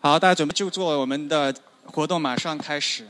好，大家准备就座我们的活动，马上开始。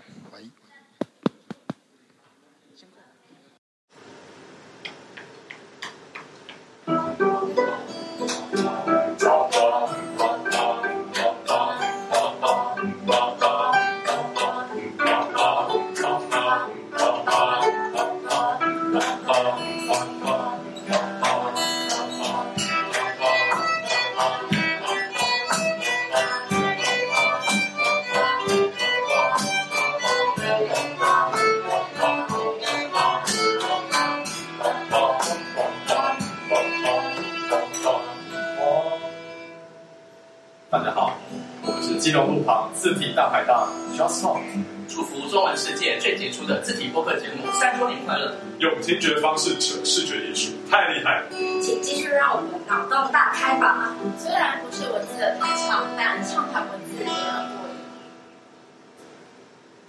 听觉方式扯视觉艺术，太厉害了！请继续让我们脑洞大开吧！虽然不是文字的弹唱，但畅谈文字也很过瘾。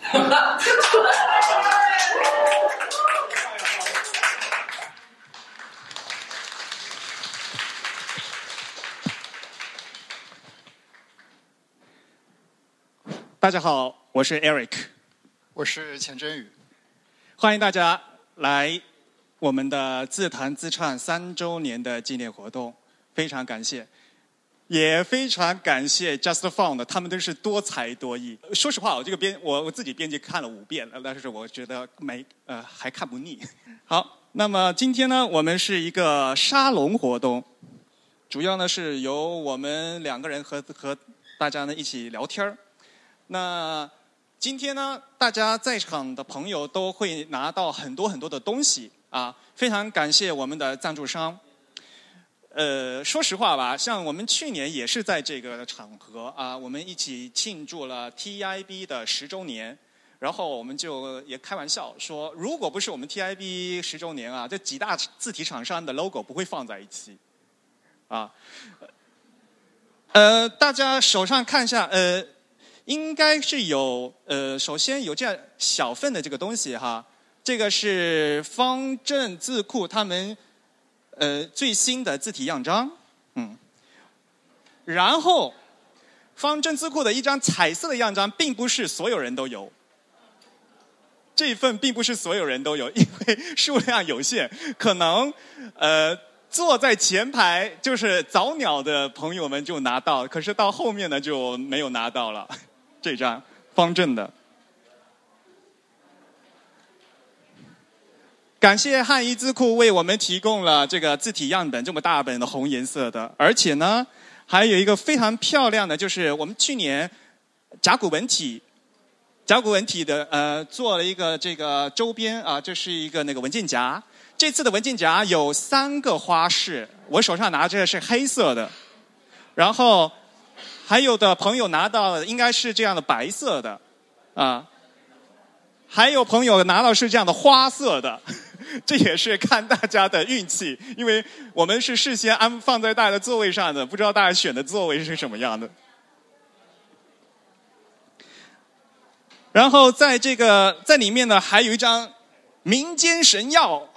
哈哈。大家好，我是 Eric，我是钱真宇，欢迎大家来我们的自弹自唱三周年的纪念活动，非常感谢，也非常感谢 Just Found，他们都是多才多艺。说实话，我这个编我我自己编辑看了五遍了，但是我觉得没呃还看不腻。好，那么今天呢，我们是一个沙龙活动，主要呢是由我们两个人和和大家呢一起聊天儿。那今天呢，大家在场的朋友都会拿到很多很多的东西啊，非常感谢我们的赞助商。呃，说实话吧，像我们去年也是在这个场合啊，我们一起庆祝了 TIB 的十周年，然后我们就也开玩笑说，如果不是我们 TIB 十周年啊，这几大字体厂商的 logo 不会放在一起啊。呃，大家手上看一下，呃。应该是有呃，首先有这样小份的这个东西哈，这个是方正字库他们呃最新的字体样章，嗯，然后方正字库的一张彩色的样章，并不是所有人都有，这一份并不是所有人都有，因为数量有限，可能呃坐在前排就是早鸟的朋友们就拿到，可是到后面呢就没有拿到了。这张方正的，感谢汉仪字库为我们提供了这个字体样本，这么大本的红颜色的，而且呢，还有一个非常漂亮的，就是我们去年甲骨文体甲骨文体的呃做了一个这个周边啊，这是一个那个文件夹。这次的文件夹有三个花式，我手上拿着是黑色的，然后。还有的朋友拿到应该是这样的白色的，啊，还有朋友拿到是这样的花色的，这也是看大家的运气，因为我们是事先安放在大家的座位上的，不知道大家选的座位是什么样的。然后在这个在里面呢，还有一张民间神药，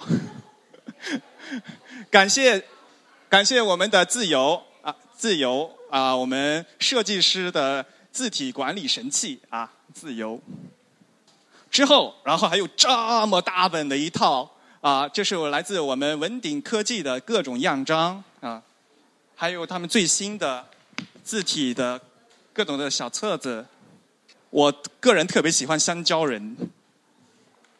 感谢感谢我们的自由啊，自由。啊，我们设计师的字体管理神器啊，自由。之后，然后还有这么大本的一套啊，这是我来自我们文鼎科技的各种样章啊，还有他们最新的字体的各种的小册子。我个人特别喜欢香蕉人。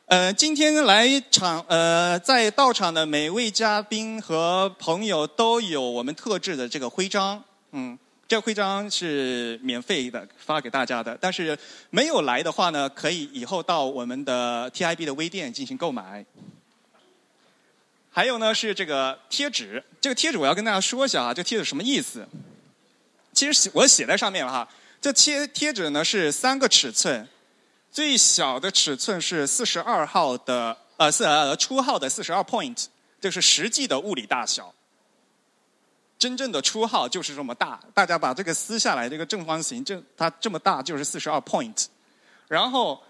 呃，今天来场呃，在到场的每位嘉宾和朋友都有我们特制的这个徽章，嗯。这个徽章是免费的，发给大家的。但是没有来的话呢，可以以后到我们的 TIB 的微店进行购买。还有呢是这个贴纸，这个贴纸我要跟大家说一下啊，这贴纸什么意思？其实写我写在上面了哈。这贴贴纸呢是三个尺寸，最小的尺寸是四十二号的，呃，四呃初号的四十二 point，这是实际的物理大小。真正的初号就是这么大，大家把这个撕下来，这个正方形，这它这么大就是四十二 point，然后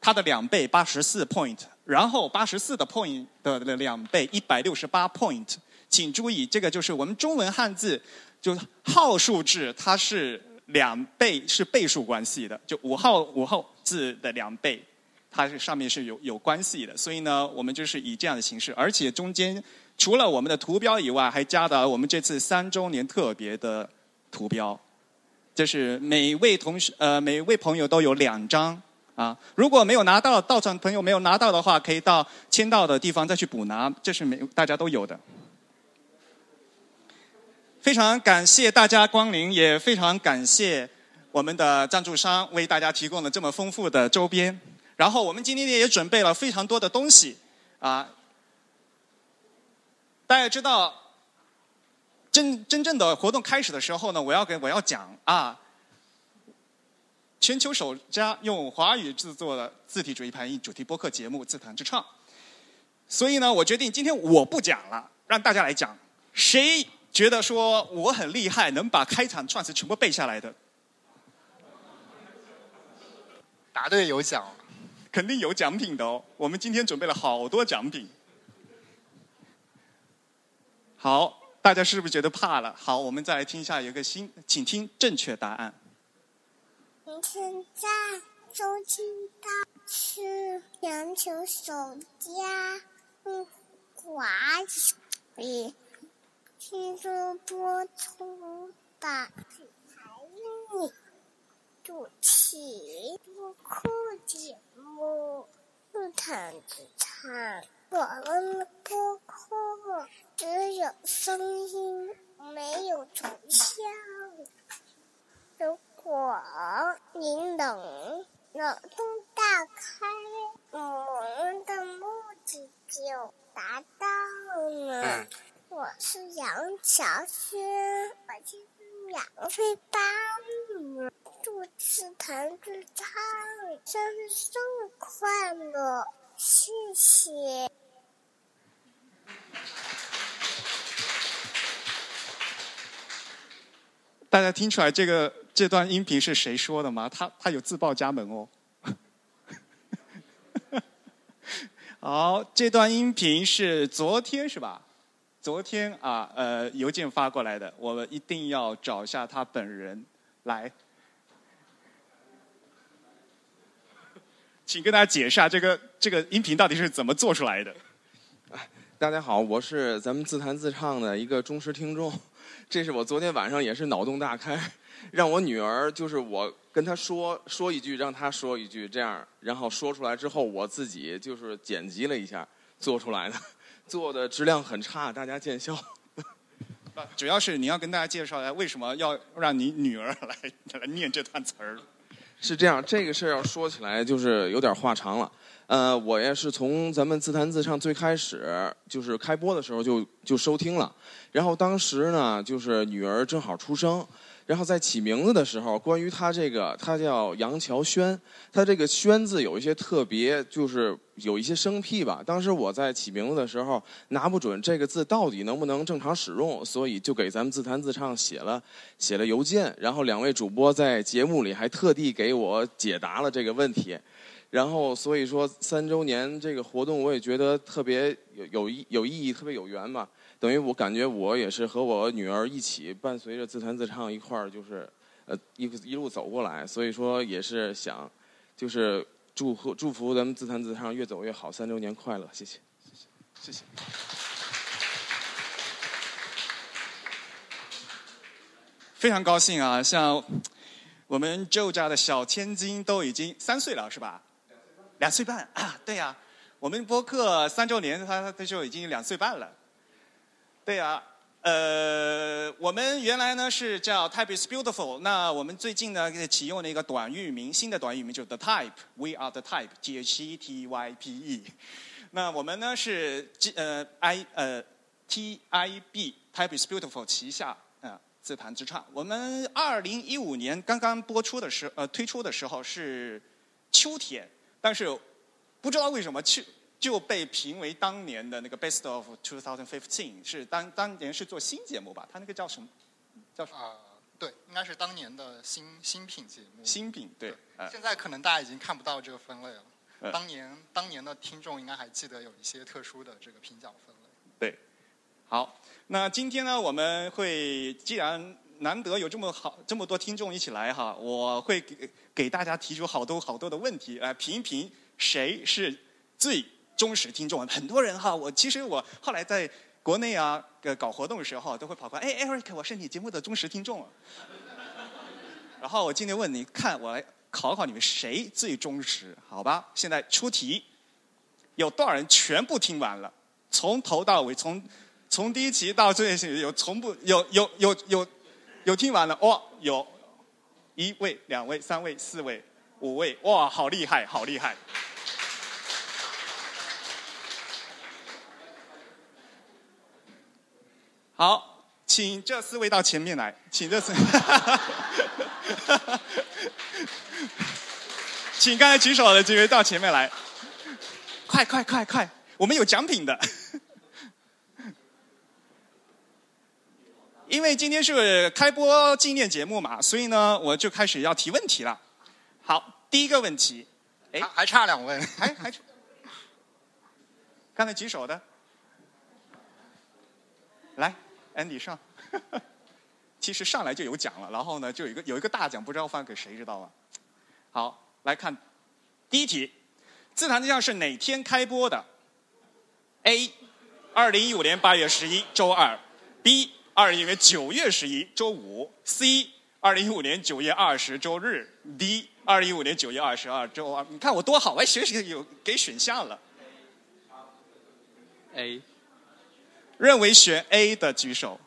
它的两倍八十四 point，然后八十四的 point 的两倍一百六十八 point，请注意，这个就是我们中文汉字，就号数制，它是两倍是倍数关系的，就五号五号字的两倍，它是上面是有有关系的。所以呢，我们就是以这样的形式，而且中间除了我们的图标以外，还加了我们这次三周年特别的图标，就是每位同学呃每位朋友都有两张啊。如果没有拿到到场朋友没有拿到的话，可以到签到的地方再去补拿，这是每大家都有的。非常感谢大家光临，也非常感谢我们的赞助商为大家提供了这么丰富的周边。然后我们今天也准备了非常多的东西啊。大家知道，真真正的活动开始的时候呢，我要给我要讲啊，全球首家用华语制作的字体主义排印主题播客节目《自弹自唱》。所以呢，我决定今天我不讲了，让大家来讲。谁？觉得说我很厉害，能把开场串词全部背下来的，答对有奖，肯定有奖品的哦。我们今天准备了好多奖品。好，大家是不是觉得怕了？好，我们再来听一下，有个新，请听正确答案。你现在收听到是篮球手家华语。听说播出的才艺主题播客节目，不谈自唱。我们的播客只有声音，没有图像。如果您能脑洞大开，我们的目的就达到了。我是杨乔轩，我今年两岁半了。祝自弹自唱生日快乐，谢谢。大家听出来这个这段音频是谁说的吗？他他有自报家门哦。好，这段音频是昨天是吧？昨天啊，呃，邮件发过来的，我们一定要找一下他本人来，请跟大家解释下这个这个音频到底是怎么做出来的。大家好，我是咱们自弹自唱的一个忠实听众，这是我昨天晚上也是脑洞大开，让我女儿就是我跟她说说一句，让她说一句，这样，然后说出来之后，我自己就是剪辑了一下做出来的。做的质量很差，大家见笑。主要是你要跟大家介绍一下，为什么要让你女儿来来念这段词儿？是这样，这个事儿要说起来就是有点话长了。呃，我也是从咱们自弹自唱最开始就是开播的时候就就收听了，然后当时呢就是女儿正好出生。然后在起名字的时候，关于他这个，他叫杨乔轩，他这个“轩”字有一些特别，就是有一些生僻吧。当时我在起名字的时候，拿不准这个字到底能不能正常使用，所以就给咱们自弹自唱写了写了邮件。然后两位主播在节目里还特地给我解答了这个问题。然后所以说三周年这个活动，我也觉得特别有有意有意义，特别有缘吧。等于我感觉我也是和我女儿一起伴随着自弹自唱一块儿，就是呃一一路走过来，所以说也是想，就是祝贺祝福咱们自弹自唱越走越好，三周年快乐，谢谢，谢谢，谢谢。非常高兴啊！像我们周家的小千金都已经三岁了，是吧？两岁半啊！对呀，我们播客三周年，他他就已经两岁半了。对啊，呃，我们原来呢是叫 Type is Beautiful，那我们最近呢启用了一个短域名，新的短域名就是 The Type，We are the Type，T H E T Y P E。那我们呢是 G 呃 I 呃 T I B Type is Beautiful 旗下啊自弹自唱。我们二零一五年刚刚播出的时呃推出的时候是秋天，但是不知道为什么去。就被评为当年的那个 Best of 2015，是当当年是做新节目吧？他那个叫什么？叫什么？啊，对，应该是当年的新新品节目。新品对。现在可能大家已经看不到这个分类了。当年当年的听众应该还记得有一些特殊的这个评奖分类。对。好，那今天呢，我们会既然难得有这么好这么多听众一起来哈，我会给给大家提出好多好多的问题来评一评谁是最忠实听众。很多人哈，我其实我后来在国内啊搞活动的时候都会跑过来，哎，Eric，我是你节目的忠实听众。然后我今天问你看，我来考考你们谁最忠实，好吧？现在出题，有多少人全部听完了？从头到尾，从从第一期到最后一期，有从不有有有有有听完了哇？有一位、两位、三位、四位、五位，哇，好厉害，好厉害！好，请这四位到前面来，请这四。请刚才举手的几位到前面来，快快快快，我们有奖品的。因为今天是开播纪念节目嘛，所以呢，我就开始要提问题了。好，第一个问题，哎，还差两位，还还差。刚才举手的，来，Andy 上。其实上来就有奖了，然后呢，就有一个有一个大奖，不知道发给谁知道吗？好，来看第一题，自弹自唱是哪天开播的？A. 二零一五年八月十一周二，B. 二零一五年九月十一周五，C. 二零一五年九月二十周日，D. 二零一五年九月二十二周二。你看我多好，我还学习有给选项了。A，认为选 A 的举手。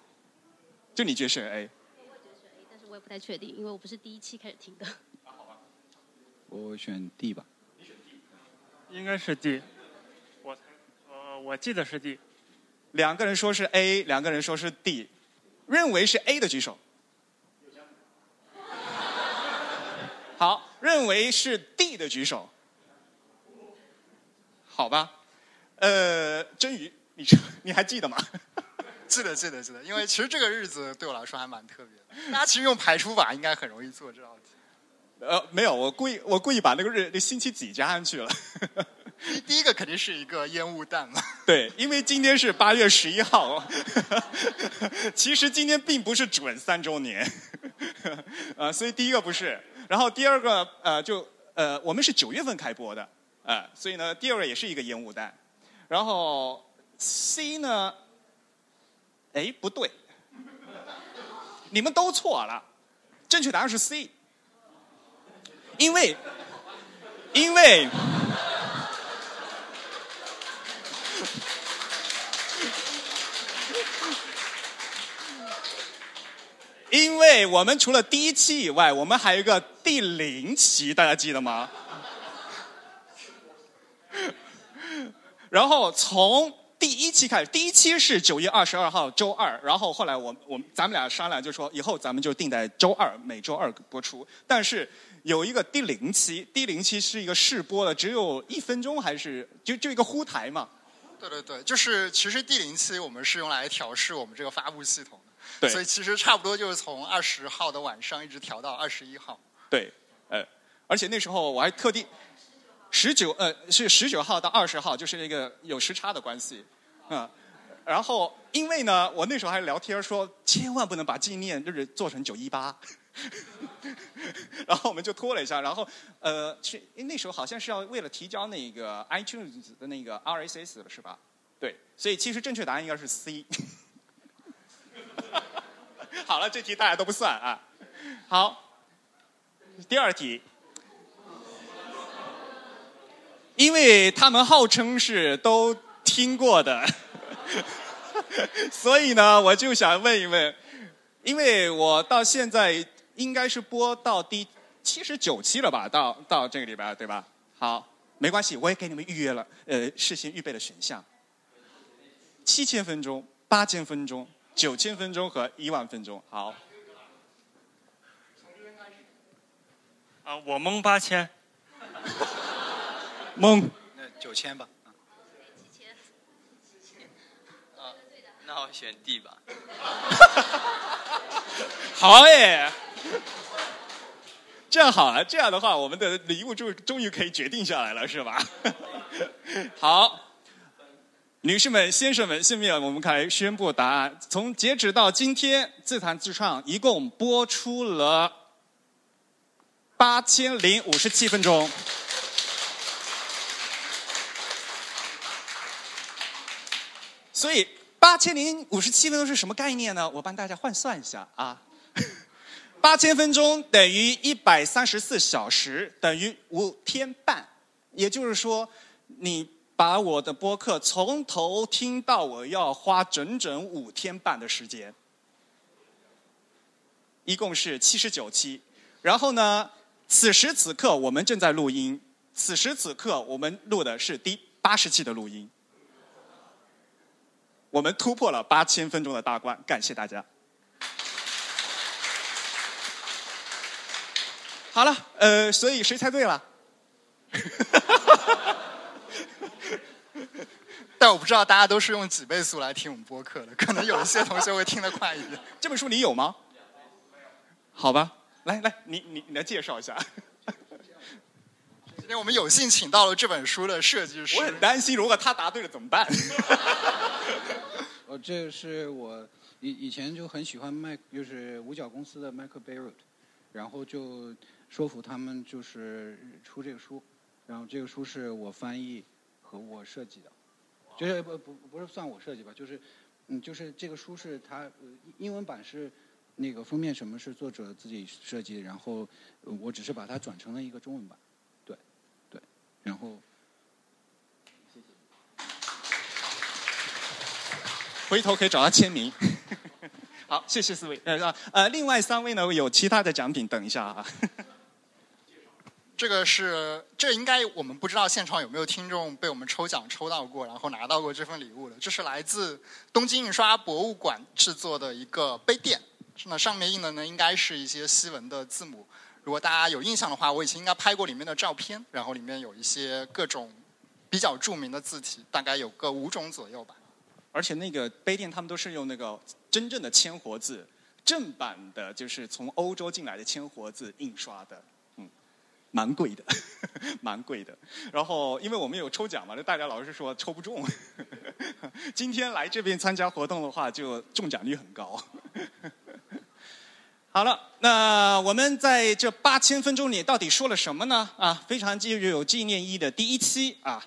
就你觉得选 A？我觉得选 A，但是我也不太确定，因为我不是第一期开始听的。好吧，我选 D 吧。你选 D，应该是 D。我呃，我记得是 D。两个人说是 A，两个人说是 D，认为是 A 的举手。好，认为是 D 的举手。好吧，呃，真宇，你 你还记得吗？记得记得记得，因为其实这个日子对我来说还蛮特别的。大家其实用排除法应该很容易做这道题。呃，没有，我故意我故意把那个日那星期几加上去了。第第一个肯定是一个烟雾弹嘛。对，因为今天是八月十一号，其实今天并不是准三周年，呃，所以第一个不是。然后第二个呃，就呃，我们是九月份开播的，呃，所以呢，第二个也是一个烟雾弹。然后 C 呢？哎，不对，你们都错了，正确答案是 C，因为，因为，因为我们除了第一期以外，我们还有一个第零期，大家记得吗？然后从。第一期开始，第一期是九月二十二号周二，然后后来我我咱们俩商量，就说以后咱们就定在周二，每周二播出。但是有一个第零期，第零期是一个试播的，只有一分钟，还是就就一个呼台嘛？对对对，就是其实第零期我们是用来调试我们这个发布系统的，对，所以其实差不多就是从二十号的晚上一直调到二十一号。对，呃，而且那时候我还特地。十九呃是十九号到二十号，就是那个有时差的关系，嗯，然后因为呢，我那时候还聊天说，千万不能把纪念日做成九一八，然后我们就拖了一下，然后呃，是那时候好像是要为了提交那个 iTunes 的那个 RSS 了，是吧？对，所以其实正确答案应该是 C。好了，这题大家都不算啊。好，第二题。因为他们号称是都听过的，所以呢，我就想问一问，因为我到现在应该是播到第七十九期了吧？到到这个礼拜对吧？好，没关系，我也给你们预约了，呃，事先预备的选项，七千分钟、八千分钟、九千分钟和一万分钟。好，啊，我蒙八千。蒙，那九千吧。几千？啊，那我选 D 吧。好耶！这样好了，这样的话，我们的礼物就终于可以决定下来了，是吧？好，女士们、先生们，下面我们开始宣布答案。从截止到今天，自弹自唱一共播出了八千零五十七分钟。所以八千零五十七分钟是什么概念呢？我帮大家换算一下啊，八千分钟等于一百三十四小时，等于五天半。也就是说，你把我的播客从头听到尾，要花整整五天半的时间。一共是七十九期。然后呢，此时此刻我们正在录音，此时此刻我们录的是第八十期的录音。我们突破了八千分钟的大关，感谢大家。好了，呃，所以谁猜对了？但我不知道大家都是用几倍速来听我们播客的，可能有一些同学会听得快一点。这本书你有吗？好吧，来来，你你你来介绍一下。今天我们有幸请到了这本书的设计师。我很担心，如果他答对了怎么办？呃，这个是我以以前就很喜欢麦，就是五角公司的 Michael Barrett，然后就说服他们就是出这个书，然后这个书是我翻译和我设计的，就是不不不是算我设计吧，就是嗯就是这个书是他呃英文版是那个封面什么是作者自己设计，然后呃我只是把它转成了一个中文版，然后。回头可以找他签名。好，谢谢四位。呃呃，另外三位呢有其他的奖品，等一下啊。这个是，这应该我们不知道现场有没有听众被我们抽奖抽到过，然后拿到过这份礼物的。这是来自东京印刷博物馆制作的一个杯垫，那上面印的呢应该是一些西文的字母。如果大家有印象的话，我以前应该拍过里面的照片，然后里面有一些各种比较著名的字体，大概有个五种左右吧。而且那个杯垫他们都是用那个真正的铅活字，正版的就是从欧洲进来的铅活字印刷的，嗯，蛮贵的，蛮贵的。然后因为我们有抽奖嘛，那大家老是说抽不中，今天来这边参加活动的话，就中奖率很高。好了，那我们在这八千分钟里到底说了什么呢？啊，非常具有纪念意义的第一期啊。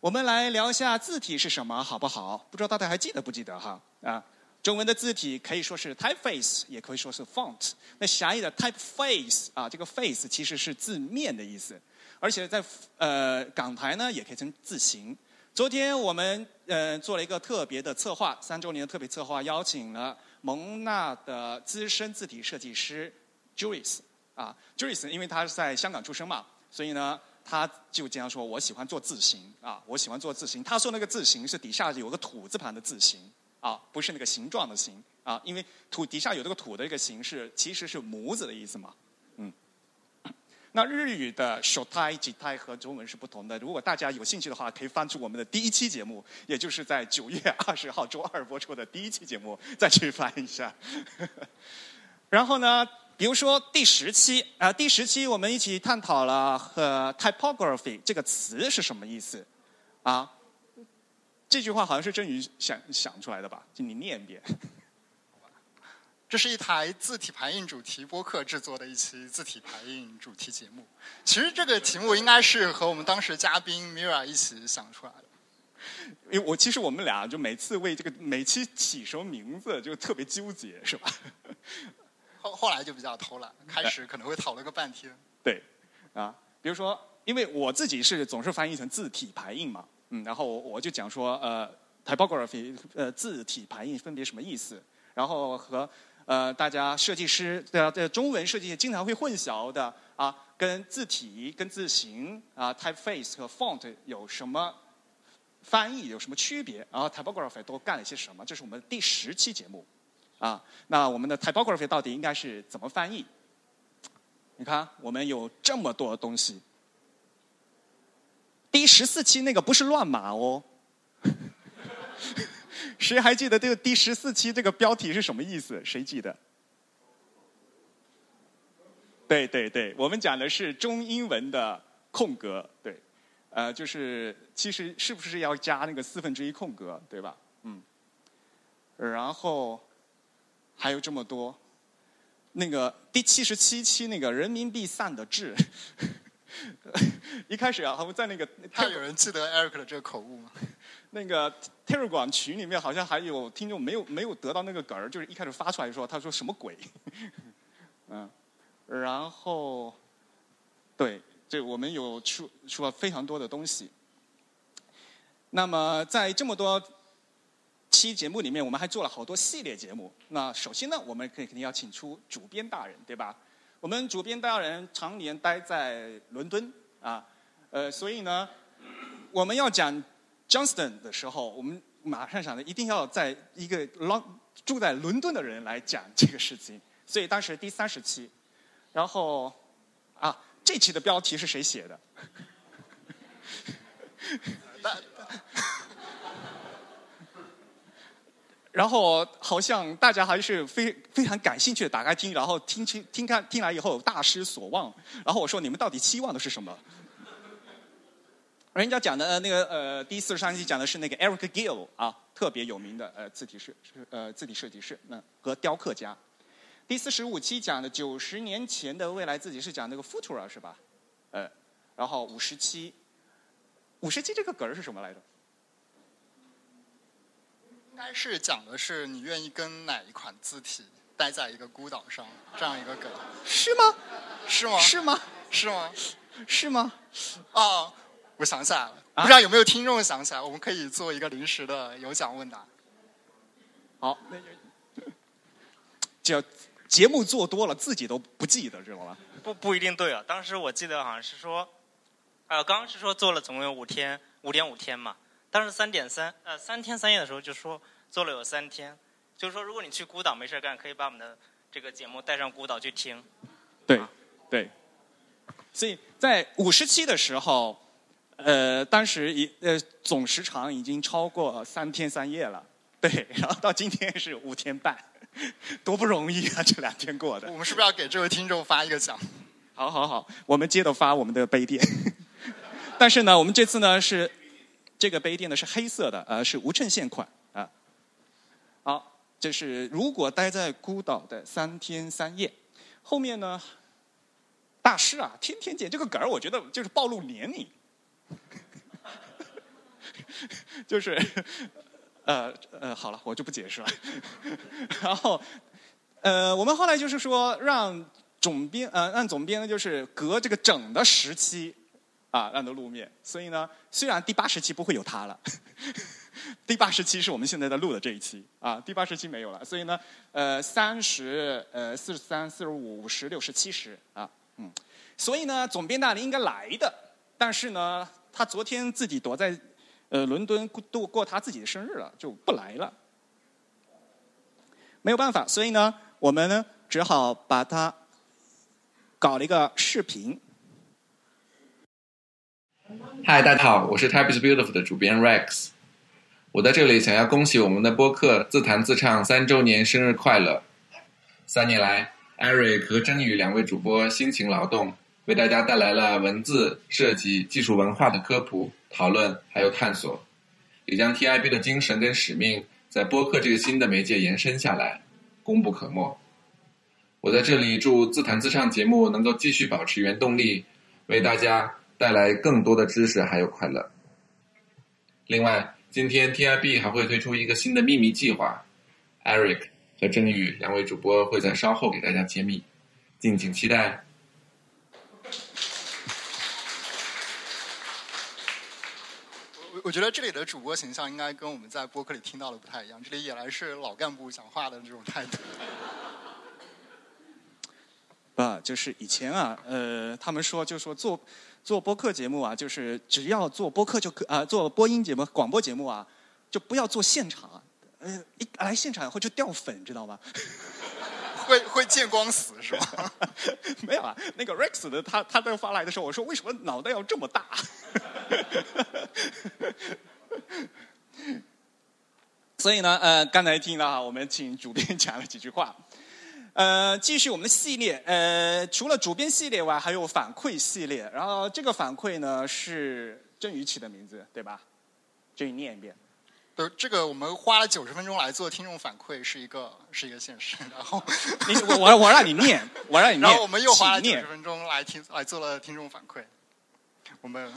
我们来聊一下字体是什么，好不好？不知道大家还记得不记得哈？啊，中文的字体可以说是 typeface，也可以说是 font。那狭义的 typeface 啊，这个 face 其实是字面的意思，而且在呃港台呢也可以称字形。昨天我们呃做了一个特别的策划，三周年的特别策划，邀请了蒙纳的资深字体设计师 Juris 啊，Juris 因为他是在香港出生嘛，所以呢。他就经常说：“我喜欢做字形啊，我喜欢做字形。”他说那个字形是底下有个土字旁的字形啊，不是那个形状的形啊，因为土底下有这个土的一个形式，其实是模子的意思嘛。那日语的手胎、吉胎和中文是不同的。如果大家有兴趣的话，可以翻出我们的第一期节目，也就是在九月二十号周二播出的第一期节目，再去翻一下。然后呢？比如说第十期啊，第十期我们一起探讨了和 typography 这个词是什么意思啊？这句话好像是振宇想想出来的吧？就你念一遍。这是一台字体排印主题播客制作的一期字体排印主题节目。其实这个题目应该是和我们当时嘉宾 Mira 一起想出来的。因为我其实我们俩就每次为这个每期起什么名字就特别纠结，是吧？后后来就比较偷懒，开始可能会讨论个半天。对，啊，比如说，因为我自己是总是翻译成字体排印嘛，嗯，然后我就讲说，呃，typography，呃，字体排印分别什么意思？然后和呃大家设计师的的中文设计经常会混淆的啊，跟字体、跟字形啊，typeface 和 font 有什么翻译有什么区别？然后 typography 都干了些什么？这是我们第十期节目。啊，那我们的 typography 到底应该是怎么翻译？你看，我们有这么多东西。第十四期那个不是乱码哦。谁还记得这个第十四期这个标题是什么意思？谁记得？对对对，我们讲的是中英文的空格。对，呃，就是其实是不是要加那个四分之一空格，对吧？嗯，然后还有这么多，那个第七十七期那个人民币散的志，一开始啊，他们在那个他有人记得 Eric 的这个口误吗？那个 Telegram 群里面好像还有听众没有没有得到那个梗儿，就是一开始发出来的时候，他说什么鬼？嗯，然后对，这我们有出出了非常多的东西。那么在这么多期节目里面，我们还做了好多系列节目。那首先呢，我们可以肯定要请出主编大人，对吧？我们主编大人常年待在伦敦啊，呃，所以呢，我们要讲 Johnston 的时候，我们马上想着一定要在一个 long 住在伦敦的人来讲这个事情。所以当时第三十期，然后啊，这期的标题是谁写的？然后好像大家还是非非常感兴趣的打开听，然后听清听看听来以后大失所望。然后我说你们到底期望的是什么？人家讲的呃那个呃第四十三期讲的是那个 Eric Gill 啊，特别有名的呃字体设呃字体设计师，那和雕刻家。第四十五期讲的九十年前的未来自己是讲那个 Futura 是吧？呃，然后五十七，五十七这个梗儿是什么来着？应该是讲的是你愿意跟哪一款字体待在一个孤岛上这样一个梗。是吗？是吗？是吗？是吗？是吗？哦，我想起来了，不知道有没有听众想起来？我们可以做一个临时的有奖问答。好，那 就叫节目做多了，自己都不记得，知道吧？不不一定对啊。当时我记得好像是说，呃，刚刚是说做了总共有五天，五点五天嘛。当时三点三，呃，三天三夜的时候就说做了有三天，就是说如果你去孤岛没事干，可以把我们的这个节目带上孤岛去听。对，对。所以在五十期的时候，呃，当时一呃总时长已经超过三天三夜了，对。然后到今天是五天半，多不容易啊！这两天过的。我们是不是要给这位听众发一个奖？好好好，我们接着发我们的杯垫。但是呢，我们这次呢是。这个杯垫呢是黑色的，呃，是无衬线款啊。好，这是如果待在孤岛的三天三夜。后面呢，大师啊，天天见这个梗儿，我觉得就是暴露年龄。就是，呃呃，好了，我就不解释了。然后，呃，我们后来就是说，让总编呃，让总编呢，就是隔这个整的时期。啊，让他露面。所以呢，虽然第八十期不会有他了，第八十期是我们现在在录的这一期啊，第八十期没有了。所以呢，呃，三十、呃，四十三、四十五、五十、六十、七十啊，嗯。所以呢，总编大人应该来的，但是呢，他昨天自己躲在呃伦敦度过他自己的生日了，就不来了。没有办法，所以呢，我们呢只好把他搞了一个视频。嗨，大家好，我是 Type is Beautiful 的主编 Rex。我在这里想要恭喜我们的播客自弹自唱三周年生日快乐。三年来，Eric 和真宇两位主播辛勤劳动，为大家带来了文字、设计、技术、文化的科普、讨论还有探索，也将 TIB 的精神跟使命在播客这个新的媒介延伸下来，功不可没。我在这里祝自弹自唱节目能够继续保持原动力，为大家。带来更多的知识还有快乐。另外，今天 TIB 还会推出一个新的秘密计划，Eric 和郑宇两位主播会在稍后给大家揭秘，敬请期待。我我觉得这里的主播形象应该跟我们在播客里听到的不太一样，这里原来是老干部讲话的这种态度。啊，就是以前啊，呃，他们说就说做。做播客节目啊，就是只要做播客就可啊，做播音节目、广播节目啊，就不要做现场。呃，一来现场会就掉粉，知道吗？会会见光死是吧？没有啊，那个 Rex 的他他在发来的时候，我说为什么脑袋要这么大？所以呢，呃，刚才听了哈，我们请主编讲了几句话。呃，继续我们的系列。呃，除了主编系列外，还有反馈系列。然后这个反馈呢，是振宇起的名字，对吧？振宇念一遍。对，这个我们花了九十分钟来做听众反馈，是一个是一个现实。然后 你我我我让你念，我让你念。然后我们又花了九十分钟来听来做了听众反馈。我们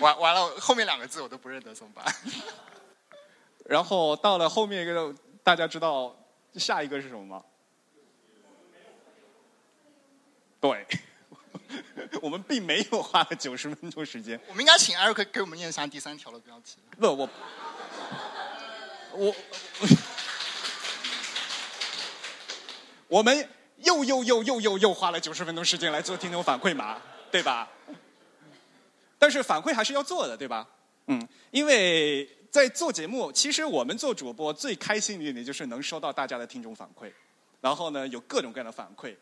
完完了，后面两个字我都不认得，怎么办？然后到了后面一个，大家知道下一个是什么吗？对，我们并没有花了九十分钟时间。我们应该请艾瑞克给我们念一下第三条的标题。不，我我我们又又又又又又花了九十分钟时间来做听众反馈嘛，对吧？但是反馈还是要做的，对吧？嗯，因为在做节目，其实我们做主播最开心的一点就是能收到大家的听众反馈，然后呢有各种各样的反馈，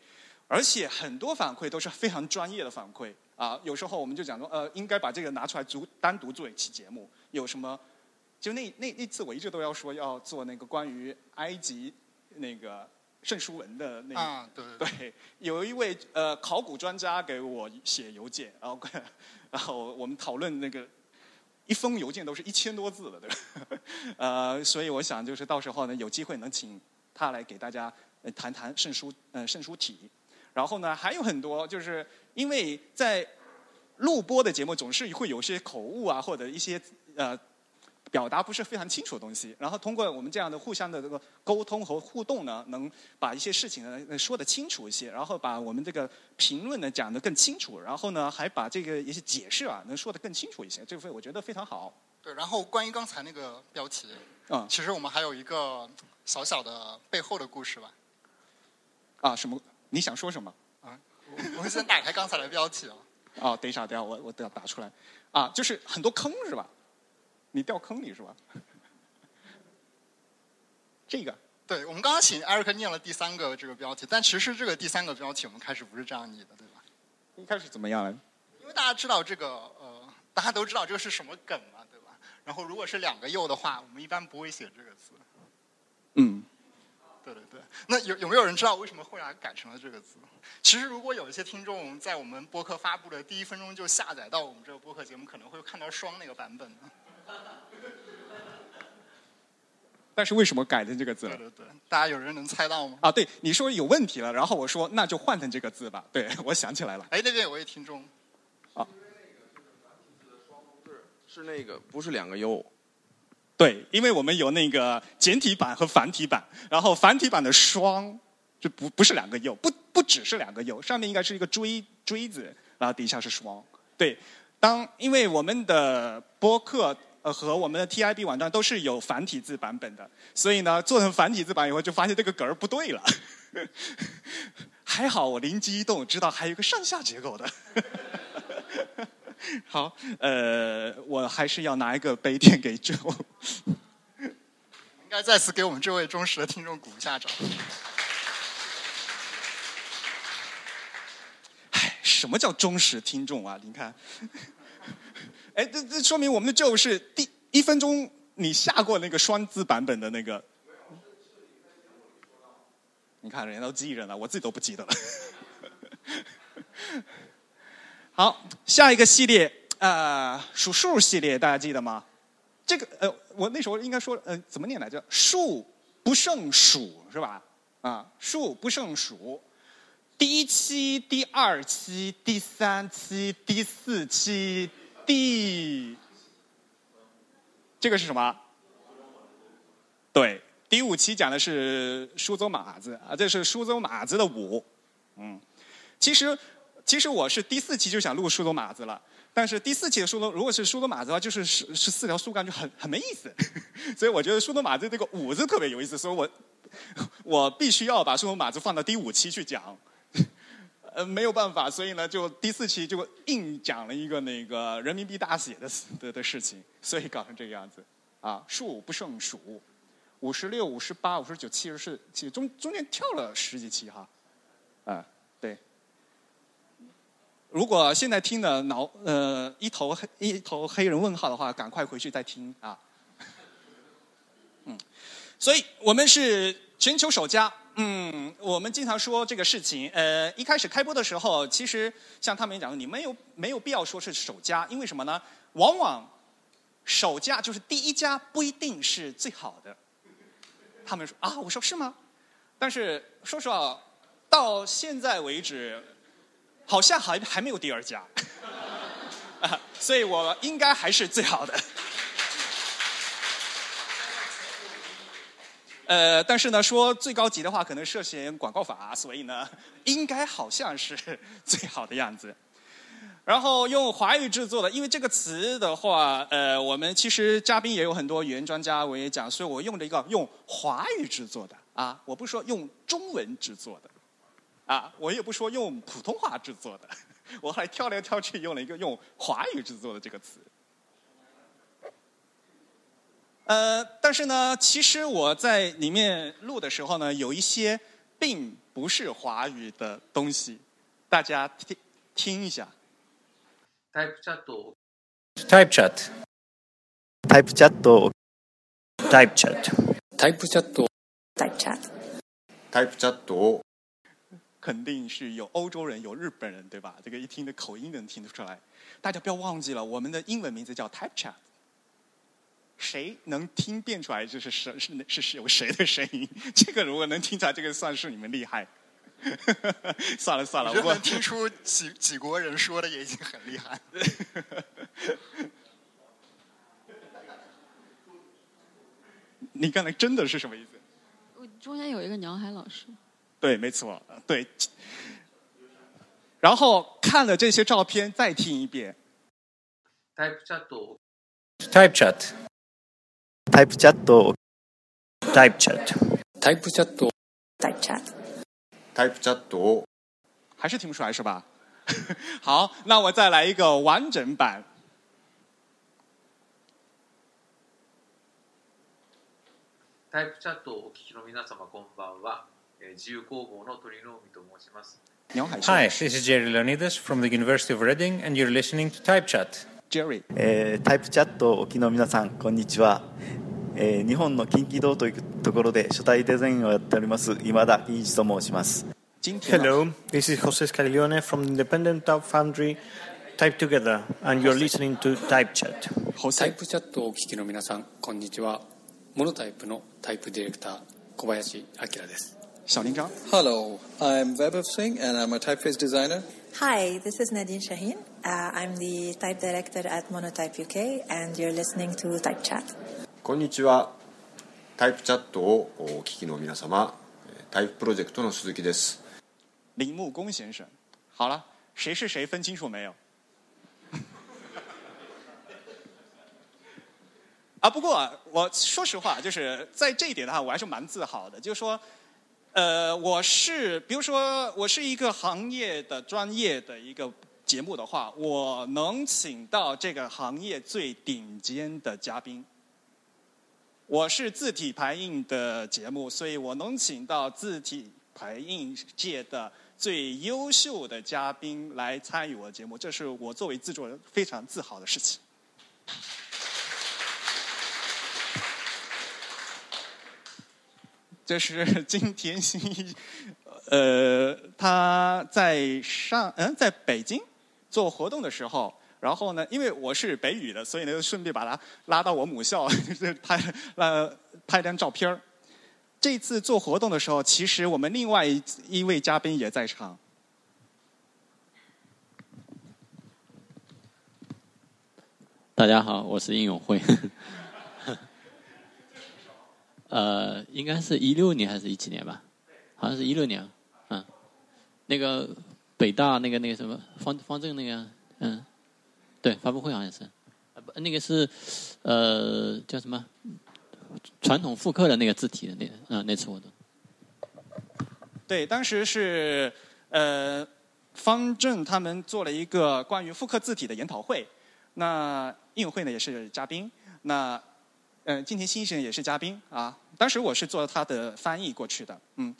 而且很多反馈都是非常专业的反馈啊。有时候我们就讲说，呃，应该把这个拿出来独单独做一期节目，有什么？就那那那次我一直都要说要做那个关于埃及那个圣书文的那个，啊对对 对，有一位呃考古专家给我写邮件，然后然后我们讨论那个一封邮件都是一千多字的，对吧？呃，所以我想就是到时候呢有机会能请他来给大家谈谈圣书呃圣书体，然后呢还有很多就是因为在录播的节目总是会有些口误啊或者一些呃。表达不是非常清楚的东西，然后通过我们这样的互相的这个沟通和互动呢，能把一些事情呢呃说得清楚一些，然后把我们这个评论呢讲得更清楚，然后呢还把这个一些解释啊能说得更清楚一些，这个我觉得非常好。对，然后关于刚才那个标题，嗯，其实我们还有一个小小的背后的故事吧。啊，什么？你想说什么？啊，我我们先打开刚才的标题啊。哦，等一下，等一下，我我等下打出来。啊，就是很多坑是吧？你掉坑里是吧？这个对，我们刚刚请艾瑞克念了第三个这个标题，但其实这个第三个标题我们开始不是这样拟的，对吧？一开始怎么样呢？因为大家知道这个呃，大家都知道这个是什么梗嘛，对吧？然后如果是两个又的话，我们一般不会写这个字。嗯，对对对。那有有没有人知道为什么后来改成了这个字？其实如果有一些听众在我们播客发布的第一分钟就下载到我们这个播客节目，可能会看到双那个版本呢。但是为什么改成这个字了？对对对，大家有人能猜到吗？啊，对，你说有问题了，然后我说那就换成这个字吧。对，我想起来了。哎，那边有位听众，是那个不是两个 U，对，因为我们有那个简体版和繁体版，然后繁体版的双就不不是两个 U，不不只是两个 U，上面应该是一个锥锥子，然后底下是双。对，当因为我们的播客呃和我们的 TIB 网站都是有繁体字版本的，所以呢做成繁体字版以后就发现这个格儿不对了。还好我灵机一动，知道还有一个上下结构的。好，呃，我还是要拿一个杯垫给 Joe。应该再次给我们这位忠实的听众鼓一下掌。什么叫忠实听众啊？你看，哎，这这说明我们的旧是第一分钟你下过那个双字版本的那个。你看，人家都记着呢，我自己都不记得了。好，下一个系列，呃，数数系列，大家记得吗？这个，呃，我那时候应该说，呃，怎么念来着？数不胜数是吧？啊，数不胜数。第一期、第二期、第三期、第四期、第，这个是什么？对，第五期讲的是苏州马子啊，这是苏州马子的舞。嗯，其实其实我是第四期就想录苏州马子了，但是第四期的苏州如果是苏州马子的话，就是是是四条树干就很很没意思，所以我觉得苏州马子这个舞字特别有意思，所以我 我必须要把苏州马子放到第五期去讲。呃，没有办法，所以呢，就第四期就硬讲了一个那个人民币大写的的的事情，所以搞成这个样子。啊，数不胜数，五十六、五十八、五十九、七十四期，中中间跳了十几期哈。啊，对。如果现在听的脑呃一头黑一头黑人问号的话，赶快回去再听啊。嗯，所以我们是全球首家嗯，我们经常说这个事情。呃，一开始开播的时候，其实像他们讲的，你没有没有必要说是首家，因为什么呢？往往首家就是第一家不一定是最好的。他们说啊，我说是吗？但是说实话，到现在为止，好像还还没有第二家，啊，所以我应该还是最好的。呃，但是呢，说最高级的话，可能涉嫌广告法，所以呢，应该好像是最好的样子。然后用华语制作的，因为这个词的话，呃，我们其实嘉宾也有很多语言专家，我也讲，所以我用了一个用华语制作的啊，我不说用中文制作的，啊，我也不 说用普通话制作的，我还挑来挑去用了一个用华语制作的这个词。呃，但是呢，其实我在里面录的时候呢，有一些并不是华语的东西，大家听听一下。 Type chat を Type chat. Type chat を Type chat. Type chat を Type chat. Type chat を肯定是有欧洲人，有日本人，对吧？这个一听的口音能听得出来。大家不要忘记了，我们的英文名字叫 Type Chat。 谁能听辨出来这是谁是是是有谁的声音？这个如果能听出来，这个算是你们厉害。算了算了，我听出几几国人说的也已经很厉害。你刚才真的是什么意思？我中间有一个鸟海老师，对，没错，对。然后看了这些照片，再听一遍。Type chat を Type chat. Type chat を Type chat. Type chat を Type chat. Type chat を还是听不出来是吧？好，那我再来一个完整版。タイプチャットをお聞きの皆様こんばんは。えー自由工房の鳥の海と申します。Hi, this is Jerry Leonidas from the University of Reading, and you're listening to Type Chat. Jerry. えータイプチャットをお聞きの皆さんこんにちは、えー日本の近畿道というところで書体デザインをやっております今田喜一と申します Hello, this is Jose Scaglione from Independent Type Foundry Type Together, and you're listening to Type Chat. タイプチャットをお聞きの皆さん、こんにちは。モノタイプのタイプディレクター、小林明です。小林章。Hello, I'm Vaibhav Singh and I'm a typeface designer. Hi, this is Nadine Shaheen. Uh, I'm the type director at Monotype UK, and you're listening to Type Chat. こんにちは。タイプチャットをお聞きの皆様、えータイププロジェクトの鈴木です。林木工先生，好了，谁是谁分清楚没有？啊，不过我说实话，就是在这一点的话，我还是蛮自豪的。就是说，呃，我是比如说，我是一个行业的专业的一个节目的话，我能请到这个行业最顶尖的嘉宾。我是字体排印的节目，所以我能请到字体排印界的最优秀的嘉宾来参与我的节目，这是我作为制作人非常自豪的事情。这是金田新一，呃，他在上嗯，在北京做活动的时候，然后呢，因为我是北语的，所以呢就，顺便把他拉到我母校，就是拍呃拍张照片这次做活动的时候，其实我们另外一一位嘉宾也在场。大家好，我是应永会。呃，应该是一六年还是一几年吧？好像是一六年。嗯，那个北大那个那个什么方方正那个，嗯，对，发布会好像是，不那个是呃叫什么传统复刻的那个字体的那嗯、那次活动。对，当时是呃方正他们做了一个关于复刻字体的研讨会，那应会呢也是嘉宾，那呃金田新生也是嘉宾啊。当时我是做他的翻译过去的，嗯，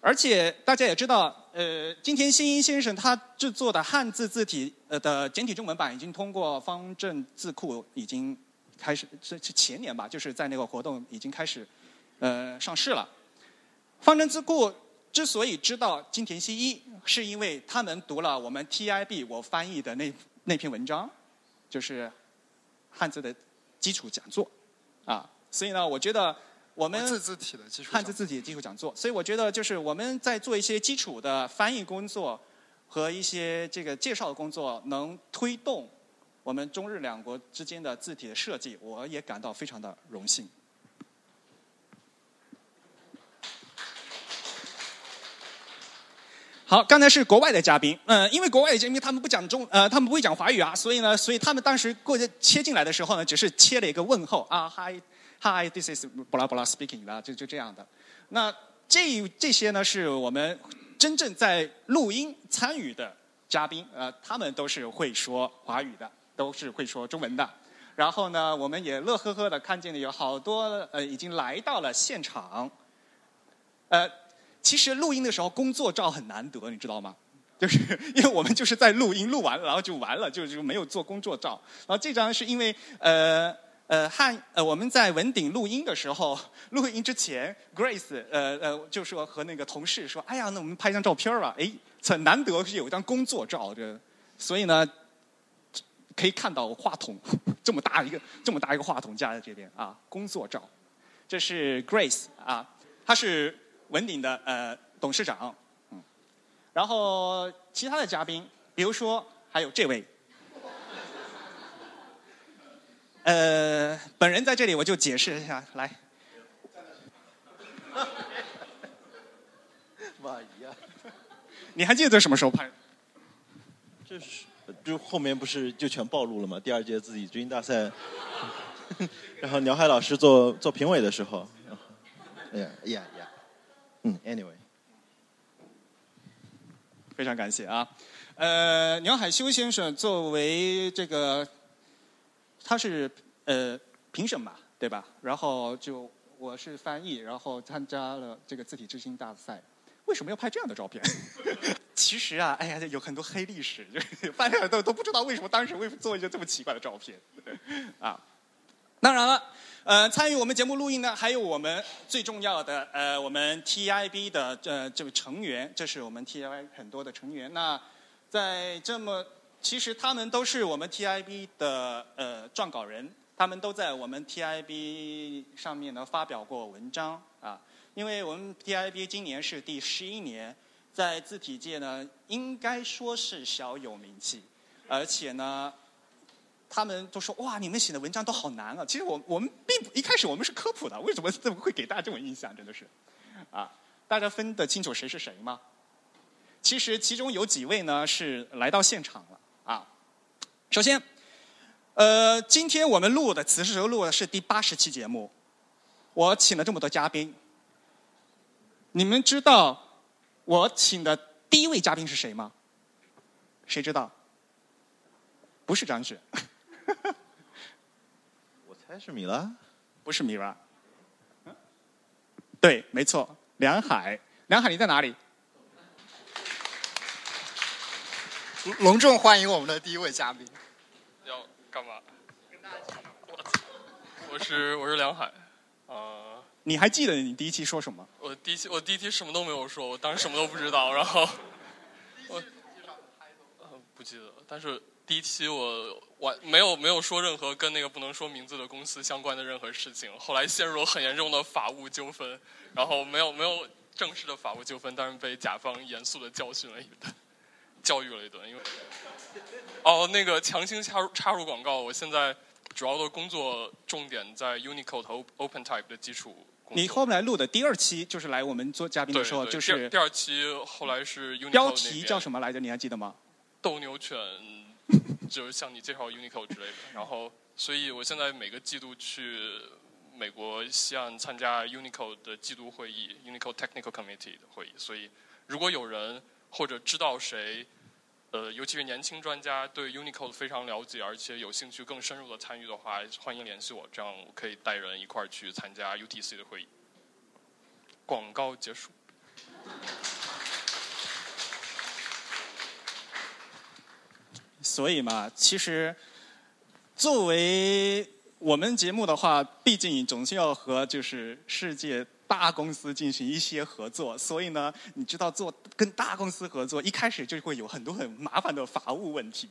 而且大家也知道，呃，金田新一先生他制作的汉字字体呃的简体中文版已经通过方正字库已经开始，这是前年吧，就是在那个活动已经开始呃上市了。方正字库之所以知道金田西一，是因为他们读了我们 TIB 我翻译的那那篇文章，就是汉字的基础讲座啊。所以呢，我觉得我们字字体的基础汉字字体的基础讲座，所以我觉得就是我们在做一些基础的翻译工作和一些这个介绍的工作，能推动我们中日两国之间的字体的设计，我也感到非常的荣幸。好，刚才是国外的嘉宾，嗯、因为国外的嘉宾他们不讲中，呃，他们不会讲华语啊，所以呢，所以他们当时过去切进来的时候呢，只是切了一个问候啊，Hi Hi，this is 布拉布拉 speaking 啦，就就这样的。那这这些呢，是我们真正在录音参与的嘉宾，呃，他们都是会说华语的，都是会说中文的。然后呢，我们也乐呵呵的看见了有好多呃已经来到了现场，呃，其实录音的时候工作照很难得，你知道吗？就是因为我们就是在录音，录完了然后就完了，就就没有做工作照。然后这张是因为呃呃汉呃我们在文鼎录音的时候，录音之前，Grace 呃呃就说和那个同事说，哎呀，那我们拍张照片吧。哎，很难得是有一张工作照，这所以呢。可以看到话筒 这么大一个这么大一个话筒架在这边啊，工作照。这是 Grace 啊，她是文鼎的呃董事长，嗯。然后其他的嘉宾，比如说还有这位，呃，本人在这里我就解释一下，来，妈呀！你还记得什么时候拍？这是就后面不是就全暴露了吗？第二届字体知音大赛，然后鸟海老师做做评委的时候，哎呀哎呀呀，嗯，anyway，非常感谢啊。呃，鸟海修先生作为这个，他是呃评审嘛，对吧？然后就我是翻译，然后参加了这个字体之星大赛。为什么要拍这样的照片？其实啊，哎呀，有很多黑历史，就是大家都都不知道为什么当时会做一些这么奇怪的照片 啊。当然了，呃，参与我们节目录音的还有我们最重要的呃，我们 TIB 的呃这位成员，这是我们 TIB 很多的成员。那在这么，其实他们都是我们 TIB 的呃撰稿人，他们都在我们 TIB 上面呢发表过文章啊。因为我们 TIB 今年是第十一年，在字体界呢，应该说是小有名气，而且呢，他们都说哇，你们写的文章都好难啊。其实我我们并不一开始我们是科普的，为什么这 么会给大家这种印象？真的是，啊，大家分得清楚谁是谁吗？其实其中有几位呢是来到现场了啊。首先，呃，今天我们录的此时录的是第八十期节目，我请了这么多嘉宾。你们知道我请的第一位嘉宾是谁吗？谁知道？不是张雪，我猜是米拉，不是米拉。对，没错，梁海。梁海，你在哪里？隆重欢迎我们的第一位嘉宾。要干嘛？我是我是梁海，啊、你还记得你第一期说什么？我第一期我第一期什么都没有说，我当时什么都不知道，然后我呃不记得，但是第一期我完没有没有说任何跟那个不能说名字的公司相关的任何事情，后来陷入了很严重的法务纠纷，然后没有没有正式的法务纠纷，但是被甲方严肃的教训了一顿，教育了一顿，因为哦那个强行插入插入广告，我现在主要的工作重点在 Unicode 和 OpenType 的基础。你后来录的第二期就是来我们做嘉宾的时候，就是第二期后来是标题叫什么来着？你还记得吗？斗牛犬，就是向你介绍 Unico 之类的。然后，所以我现在每个季度去美国西岸参加 Unico 的季度会议，Unico Technical Committee 的会议。所以，如果有人或者知道谁，呃，尤其是年轻专家对 Unico 非常了解，而且有兴趣更深入的参与的话，欢迎联系我，这样我可以带人一块儿去参加 UTC 的会议。广告结束。所以嘛，其实作为我们节目的话，毕竟总是要和就是世界大公司进行一些合作，所以呢，你知道做跟大公司合作，一开始就会有很多很麻烦的法务问题。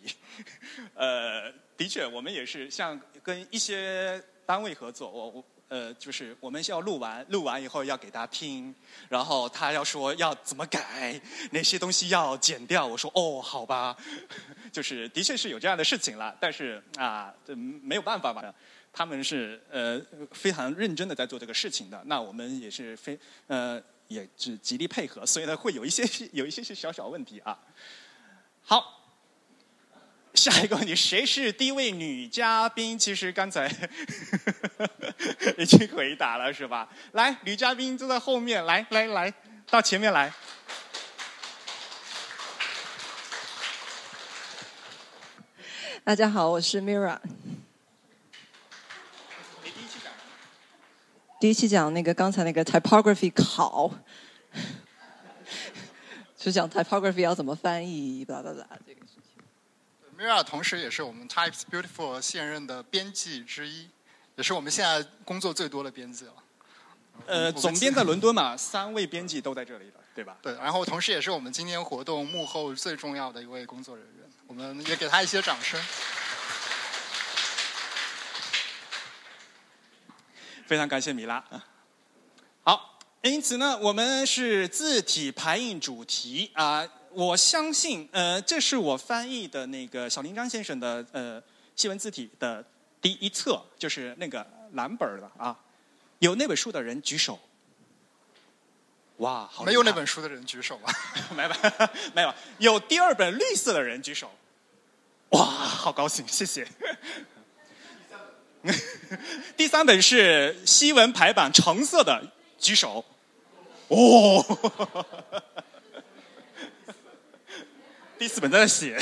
呃，的确，我们也是像跟一些单位合作，我我呃，就是我们要录完，录完以后要给他听，然后他要说要怎么改，哪些东西要剪掉，我说哦，好吧，就是的确是有这样的事情了，但是啊，这没有办法吧。他们是呃非常认真的在做这个事情的，那我们也是非呃也是极力配合，所以呢会有一些有一些些小小问题啊。好，下一个问题，谁是第一位女嘉宾？其实刚才 已经回答了，是吧？来，女嘉宾坐在后面，来来来到前面来。大家好，我是 Mira。第一期讲那个刚才那个 typography 考，就讲 typography 要怎么翻译，巴拉巴拉这个事情。Mira 同时也是我们 Types Beautiful 现任的编辑之一，也是我们现在工作最多的编辑了。呃，总编在伦敦嘛，三位编辑都在这里了，对吧？对，然后同时也是我们今天活动幕后最重要的一位工作人员，我们也给他一些掌声。非常感谢米拉。好，因此呢，我们是字体排印主题啊、我相信，呃，这是我翻译的那个小林章先生的呃西文字体的第一册，就是那个蓝本的啊。有那本书的人举手。哇，好没有那本书的人举手吧？没有，没有。有第二本绿色的人举手。哇，好高兴，谢谢。第三本是西文排版橙色的，举手。哦，第四本在那写。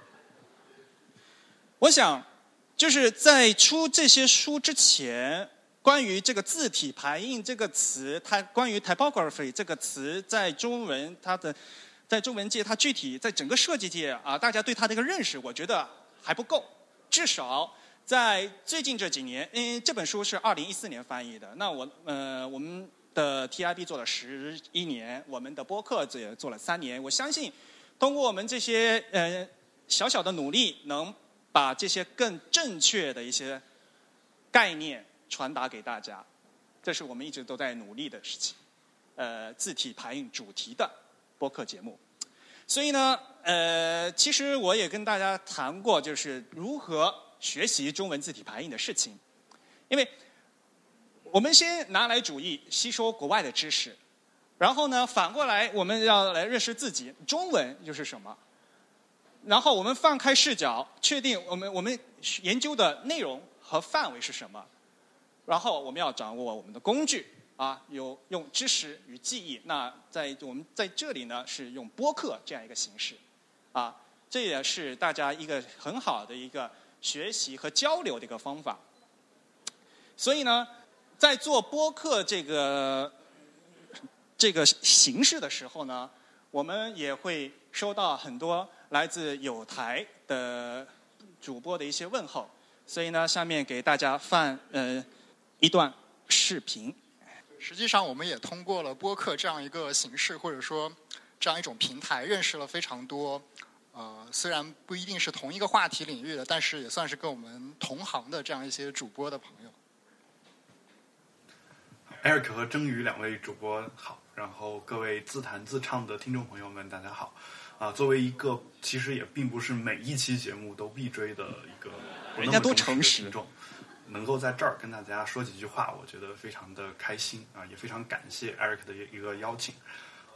我想，就是在出这些书之前，关于这个字体排印这个词，它关于 typography 这个词，在中文它的在中文界，它具体在整个设计界啊，大家对它的一个认识，我觉得还不够，至少。在最近这几年，因为这本书是 二零一四年翻译的，那我呃我们的 TIB 做了十一年，我们的播客也做了三年。我相信，通过我们这些呃小小的努力，能把这些更正确的一些概念传达给大家，这是我们一直都在努力的事情。呃，字体排印主题的播客节目，所以呢，呃，其实我也跟大家谈过，就是如何。学习中文字体排印的事情，因为我们先拿来主义吸收国外的知识，然后呢，反过来我们要来认识自己，中文又是什么？然后我们放开视角，确定我们我们研究的内容和范围是什么，然后我们要掌握我们的工具啊，有用知识与记忆。那在我们在这里呢，是用播客这样一个形式，啊，这也是大家一个很好的一个。学习和交流的一个方法，所以呢，在做播客这个这个形式的时候呢，我们也会收到很多来自有台的主播的一些问候，所以呢，下面给大家放呃一段视频。实际上，我们也通过了播客这样一个形式，或者说这样一种平台，认识了非常多。呃，虽然不一定是同一个话题领域的，但是也算是跟我们同行的这样一些主播的朋友。Eric 和蒸鱼两位主播好，然后各位自弹自唱的听众朋友们，大家好。啊，作为一个其实也并不是每一期节目都必追的一个人家多诚实听众，能够在这儿跟大家说几句话，我觉得非常的开心啊，也非常感谢 Eric 的一个邀请。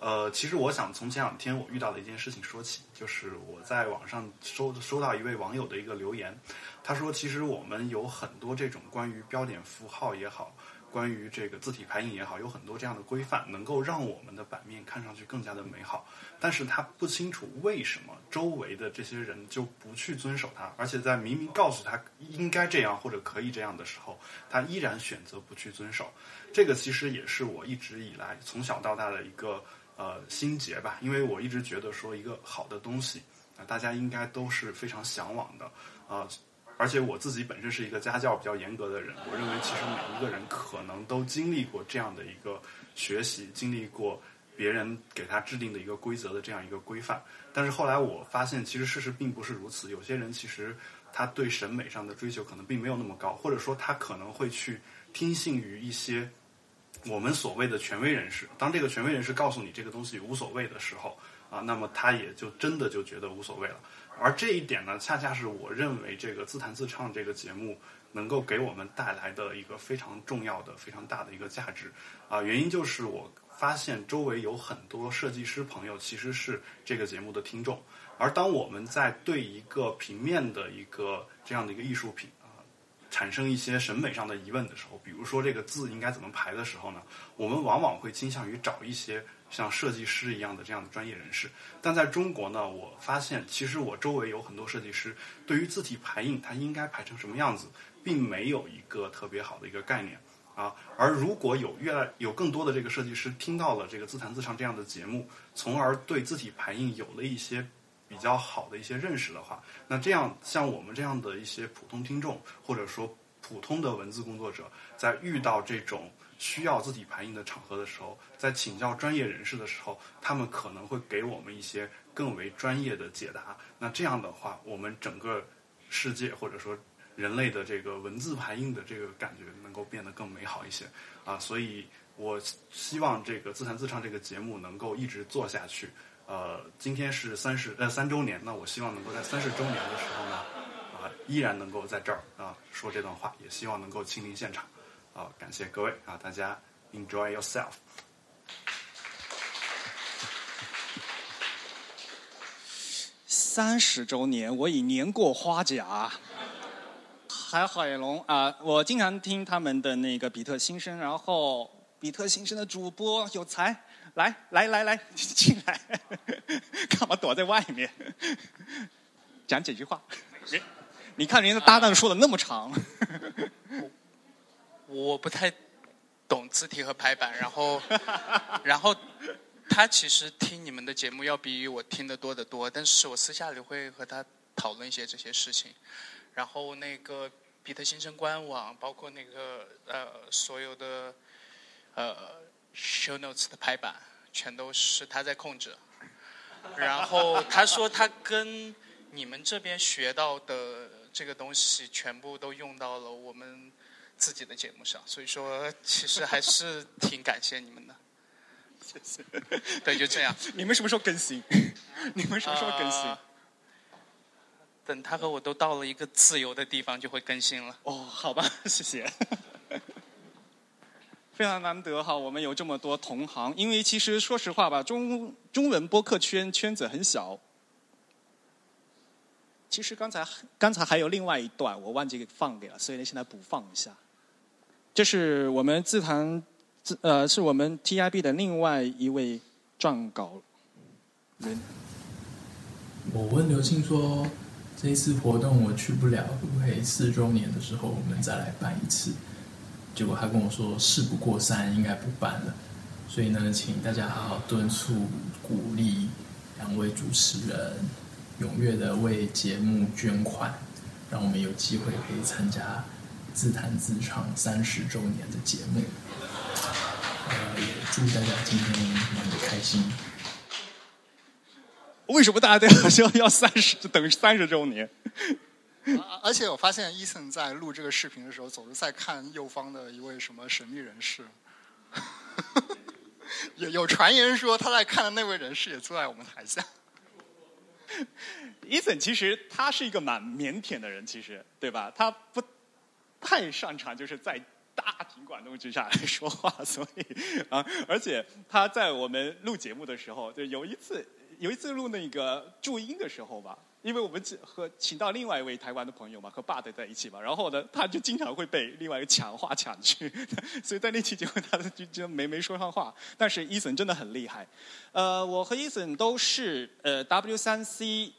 呃，其实我想从前两天我遇到的一件事情说起，就是我在网上收收到一位网友的一个留言，他说，其实我们有很多这种关于标点符号也好，关于这个字体排印也好，有很多这样的规范，能够让我们的版面看上去更加的美好。但是他不清楚为什么周围的这些人就不去遵守它，而且在明明告诉他应该这样或者可以这样的时候，他依然选择不去遵守。这个其实也是我一直以来从小到大的一个。呃，心结吧，因为我一直觉得说一个好的东西啊、大家应该都是非常向往的，呃，而且我自己本身是一个家教比较严格的人，我认为其实每一个人可能都经历过这样的一个学习，经历过别人给他制定的一个规则的这样一个规范。但是后来我发现，其实事实并不是如此。有些人其实他对审美上的追求可能并没有那么高，或者说他可能会去听信于一些我们所谓的权威人士。当这个权威人士告诉你这个东西无所谓的时候，啊，那么他也就真的就觉得无所谓了。而这一点呢，恰恰是我认为这个自弹自唱这个节目能够给我们带来的一个非常重要的、非常大的一个价值啊。原因就是我发现周围有很多设计师朋友其实是这个节目的听众，而当我们在对一个平面的一个这样的一个艺术品产生一些审美上的疑问的时候，比如说这个字应该怎么排的时候呢，我们往往会倾向于找一些。像设计师一样的这样的专业人士，但在中国呢，我发现其实我周围有很多设计师，对于字体排印它应该排成什么样子，并没有一个特别好的一个概念啊。而如果有越来有更多的这个设计师听到了这个自弹自唱这样的节目，从而对字体排印有了一些比较好的一些认识的话，那这样像我们这样的一些普通听众，或者说普通的文字工作者，在遇到这种。需要字体排印的场合的时候，在请教专业人士的时候，他们可能会给我们一些更为专业的解答。那这样的话，我们整个世界或者说人类的这个文字排印的这个感觉能够变得更美好一些啊！所以我希望这个自弹自唱这个节目能够一直做下去。呃，今天是三十呃三周年，那我希望能够在三十周年的时候呢，啊，依然能够在这儿啊说这段话，也希望能够亲临现场。好，感谢各位啊！大家 enjoy yourself。三十周年，我已年过花甲。还好海龙啊，我经常听他们的那个比特新生，然后比特新生的主播有才，来来来来 进来，干嘛躲在外面？讲几句话。你看人家搭档说的那么长。我不太懂字体和排版，然后，然后他其实听你们的节目要比我听得多得多，但是我私下里会和他讨论一些这些事情。然后那个比特新生官网，包括那个呃所有的呃 show notes 的排版，全都是他在控制。然后他说他跟你们这边学到的这个东西，全部都用到了我们。自己的节目上，所以说其实还是挺感谢你们的。谢谢。对，就这样。你们什么时候更新？你们什么时候更新？等他和我都到了一个自由的地方，就会更新了。哦，好吧，谢谢。非常难得哈，我们有这么多同行，因为其实说实话吧，中中文播客圈圈子很小。其实刚才刚才还有另外一段，我忘记给放给了，所以呢，现在补放一下。这是我们自谈自呃，是我们 TIB 的另外一位撰稿人。我问刘庆说：“这一次活动我去不了，会不可以四周年的时候我们再来办一次？”结果他跟我说：“事不过三，应该不办了。”所以呢，请大家好好敦促、鼓励两位主持人，踊跃的为节目捐款，让我们有机会可以参加。自弹自唱三十周年的节目，呃，也祝大家今天玩的开心。为什么大家都要要要三十等三十周年？而且我发现伊森在录这个视频的时候，总是在看右方的一位什么神秘人士。有有传言说他在看的那位人士也坐在我们台下。伊森其实他是一个蛮腼腆的人，其实对吧？他不。太擅长就是在大庭广众之下来说话，所以啊，而且他在我们录节目的时候，就有一次有一次录那个注音的时候吧，因为我们和请到另外一位台湾的朋友嘛，和爸的在一起嘛，然后呢，他就经常会被另外一个抢话抢去，所以在那期节目他就就没没说上话。但是伊森真的很厉害，呃，我和伊森都是呃 W 三 C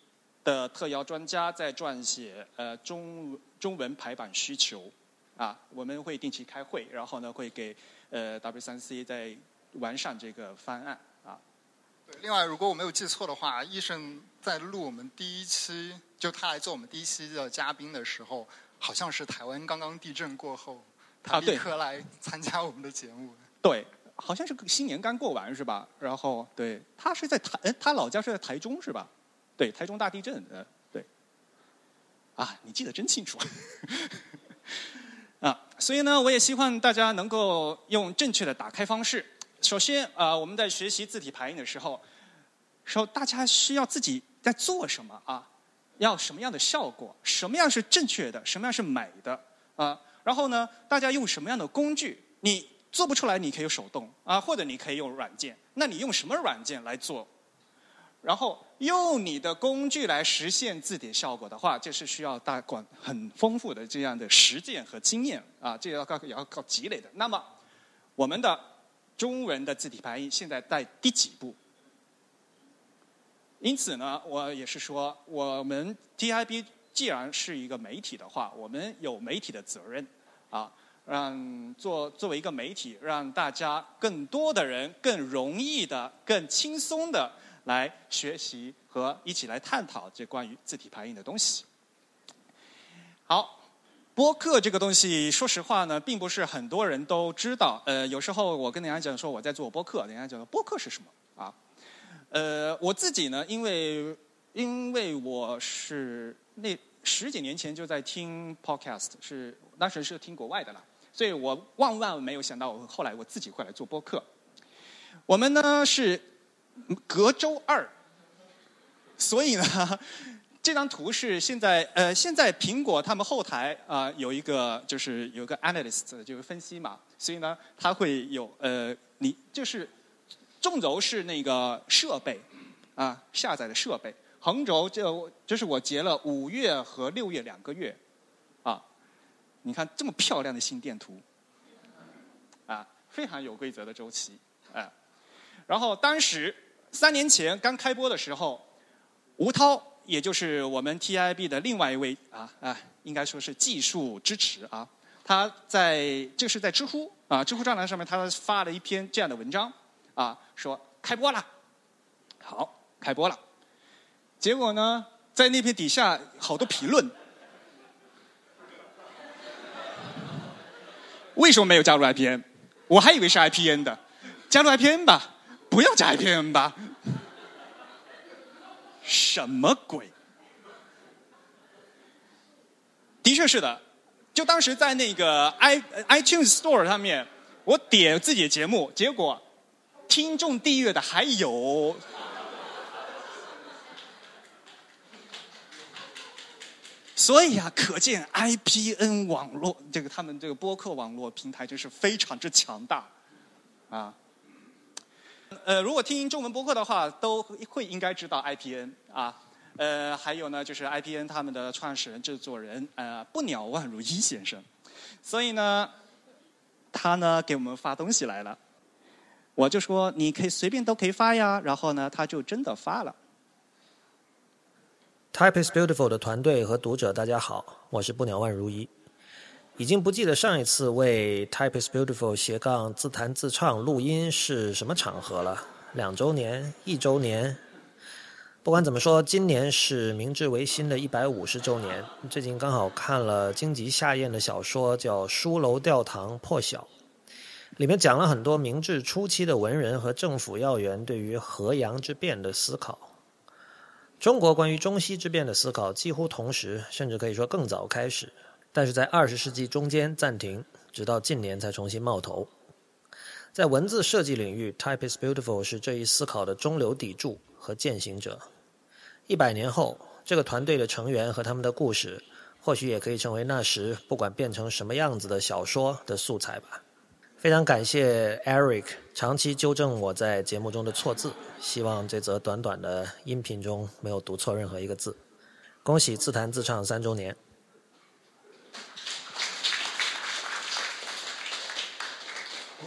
的特邀专家，在撰写呃中。中文排版需求，啊，我们会定期开会，然后呢会给呃 W 三 C 在完善这个方案。对，另外，如果我没有记错的话，医生在录我们第一期，就他来做我们第一期的嘉宾的时候，好像是台湾刚刚地震过后，他立刻来参加我们的节目。对，好像是新年刚过完是吧？然后对他是在台，哎，他老家是在台中是吧？对，台中大地震，呃，对。啊，你记得真清楚。啊，所以呢，我也希望大家能够用正确的打开方式。首先啊、我们在学习字体排印的时候，说大家需要自己在做什么啊？要什么样的效果？什么样是正确的？什么样是美的？啊，然后呢，大家用什么样的工具？你做不出来，你可以手动啊，或者你可以用软件。那你用什么软件来做？然后用你的工具来实现字体效果的话，这是需要大管很丰富的这样的实践和经验啊，这要靠也要靠积累的。那么，我们的中文的字体排印现在在第几步？因此呢，我也是说，我们 TIB 既然是一个媒体的话，我们有媒体的责任啊，让做作为一个媒体，让大家更多的人更容易的、更轻松的来学习和一起来探讨这关于字体排印的东西。好，播客这个东西，说实话呢，并不是很多人都知道。呃，有时候我跟人家讲说我在做播客，人家讲播客是什么啊？呃，我自己呢，因为因为我是那十几年前就在听 podcast，是当时是听国外的了，所以我万万没有想到，我后来我自己会来做播客。我们呢是隔周二，所以呢，这张图是现在呃，现在苹果他们后台啊、有一个就是有一个 analyst 就是分析嘛，所以呢，它会有呃，你就是纵轴是那个设备啊下载的设备，横轴就就是我截了五月和六月两个月啊，你看这么漂亮的心电图啊，非常有规则的周期啊。然后当时三年前刚开播的时候，吴涛，也就是我们 TIB 的另外一位啊啊，应该说是技术支持啊，他在这是在知乎啊知乎专栏上面，他发了一篇这样的文章啊，说开播了，好开播了，结果呢，在那篇底下好多评论，为什么没有加入 IPN？我还以为是 IPN 的，加入 IPN 吧。不要加 IPN 吧？什么鬼？的确是的，就当时在那个 i iTunes Store 上面，我点自己的节目，结果听众订阅的还有。所以啊，可见 IPN 网络这个他们这个播客网络平台真是非常之强大啊。呃，如果听中文播客的话，都会应该知道 IPN 啊。呃，还有呢，就是 IPN 他们的创始人、制作人呃不鸟万如一先生。所以呢，他呢给我们发东西来了，我就说你可以随便都可以发呀。然后呢，他就真的发了。Type is Beautiful 的团队和读者，大家好，我是不鸟万如一。已经不记得上一次为 Type is Beautiful 斜杠自弹自唱录音是什么场合了，两周年、一周年。不管怎么说，今年是明治维新的一百五十周年。最近刚好看了荆棘夏彦的小说，叫《书楼吊堂破晓》，里面讲了很多明治初期的文人和政府要员对于河阳之变的思考。中国关于中西之变的思考几乎同时，甚至可以说更早开始，但是在二十世纪中间暂停，直到近年才重新冒头。在文字设计领域，Type is Beautiful 是这一思考的中流砥柱和践行者。一百年后，这个团队的成员和他们的故事，或许也可以成为那时不管变成什么样子的小说的素材吧。非常感谢 Eric 长期纠正我在节目中的错字，希望这则短短的音频中没有读错任何一个字。恭喜自弹自唱三周年！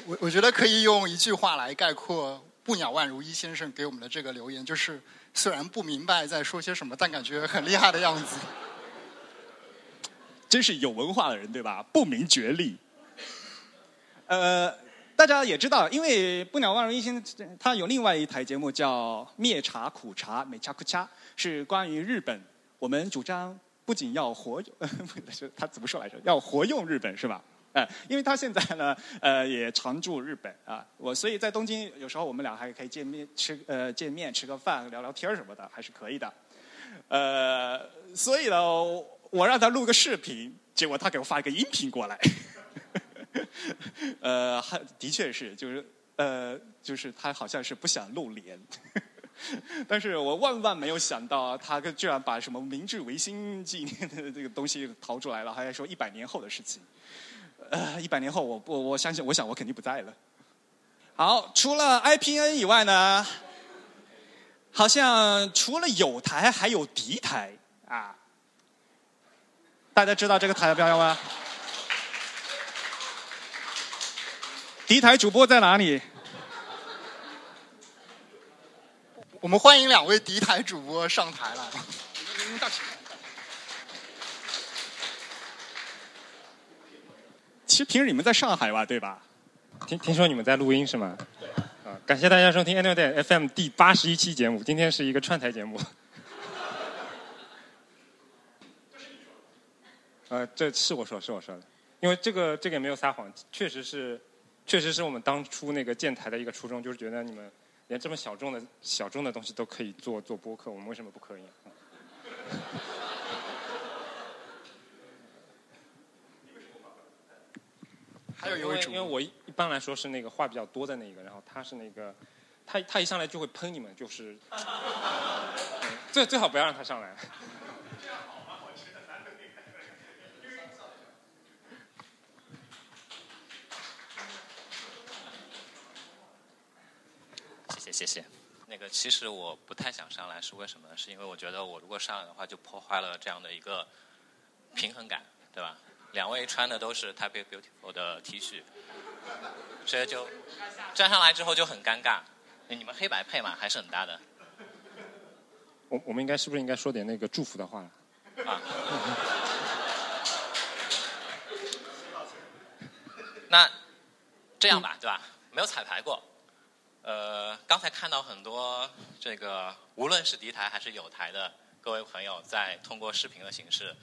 我我觉得可以用一句话来概括不鸟万如一先生给我们的这个留言，就是虽然不明白在说些什么，但感觉很厉害的样子。真是有文化的人，对吧？不明觉厉。呃，大家也知道，因为不鸟万如一先生他有另外一台节目叫《灭茶苦茶美茶苦茶》，是关于日本。我们主张不仅要活用，他怎么说来着？要活用日本是吧？因为他现在呢，呃，也常驻日本啊。我所以在东京，有时候我们俩还可以见面吃呃见面吃个饭聊聊天什么的，还是可以的。呃，所以呢，我让他录个视频，结果他给我发一个音频过来。呃，还的确是，就是呃，就是他好像是不想露脸，但是我万万没有想到，他居然把什么明治维新纪念的这个东西掏出来了，还说一百年后的事情。呃，一百年后，我我，我相信，我想我肯定不在了。好，除了 IPN 以外呢，好像除了有台还有敌台啊，大家知道这个台标吗？敌台主播在哪里？我们欢迎两位敌台主播上台来。其实平时你们在上海吧，对吧？听听说你们在录音是吗？啊，感谢大家收听 Annual Day FM 第八十一期节目。今天是一个串台节目。呃，这是我说，是我说的，因为这个这个也没有撒谎，确实是。确实是我们当初那个建台的一个初衷，就是觉得你们连这么小众的小众的东西都可以做做播客，我们为什么不可以？还有一位主，因为我一般来说是那个话比较多的那个，然后他是那个，他他一上来就会喷你们，就是，最最好不要让他上来。谢谢。那个其实我不太想上来，是为什么？是因为我觉得我如果上来的话，就破坏了这样的一个平衡感，对吧？两位穿的都是 Type Beautiful 的 T 恤，所以就站上来之后就很尴尬。你们黑白配嘛，还是很搭的。我我们应该是不是应该说点那个祝福的话了？啊。那这样吧，对吧？没有彩排过。呃，刚才看到很多这个，无论是敌台还是友台的各位朋友，在通过视频的形式，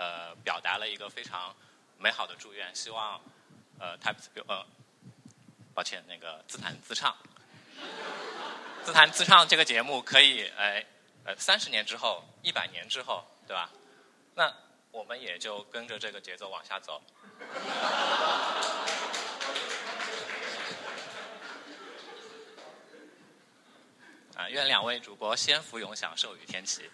呃，表达了一个非常美好的祝愿，希望呃，Type 呃，抱歉，那个自弹自唱，自弹自唱这个节目可以，哎，呃，三十年之后，一百年之后，对吧？那我们也就跟着这个节奏往下走。愿两位主播先福永享，寿与天齐。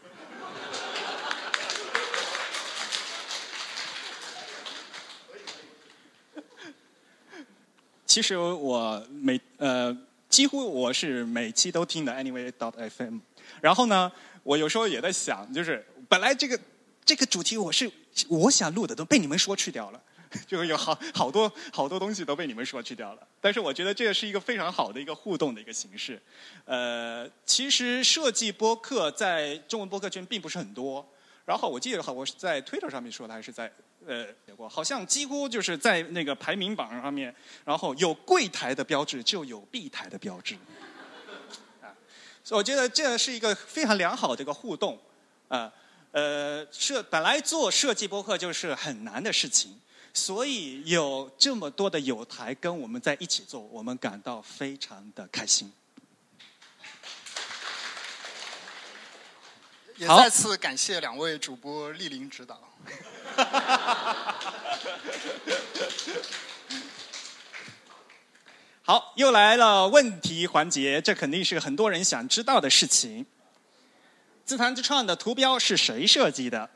其实我每呃，几乎我是每期都听的 Anyway dot FM。然后呢，我有时候也在想，就是本来这个这个主题我是我想录的，都被你们说去掉了。就有好好多好多东西都被你们说去掉了，但是我觉得这个是一个非常好的一个互动的一个形式。呃，其实设计播客在中文播客圈并不是很多。然后我记得好，我是在 Twitter 上面说的，还是在呃写过，好像几乎就是在那个排名榜上面，然后有柜台的标志就有 B 台的标志。啊，所以我觉得这是一个非常良好的一个互动。啊，呃，设本来做设计播客就是很难的事情。所以有这么多的友台跟我们在一起做，我们感到非常的开心。也再次感谢两位主播莅临指导。好，又来了问题环节，这肯定是很多人想知道的事情。自弹自唱的图标是谁设计的？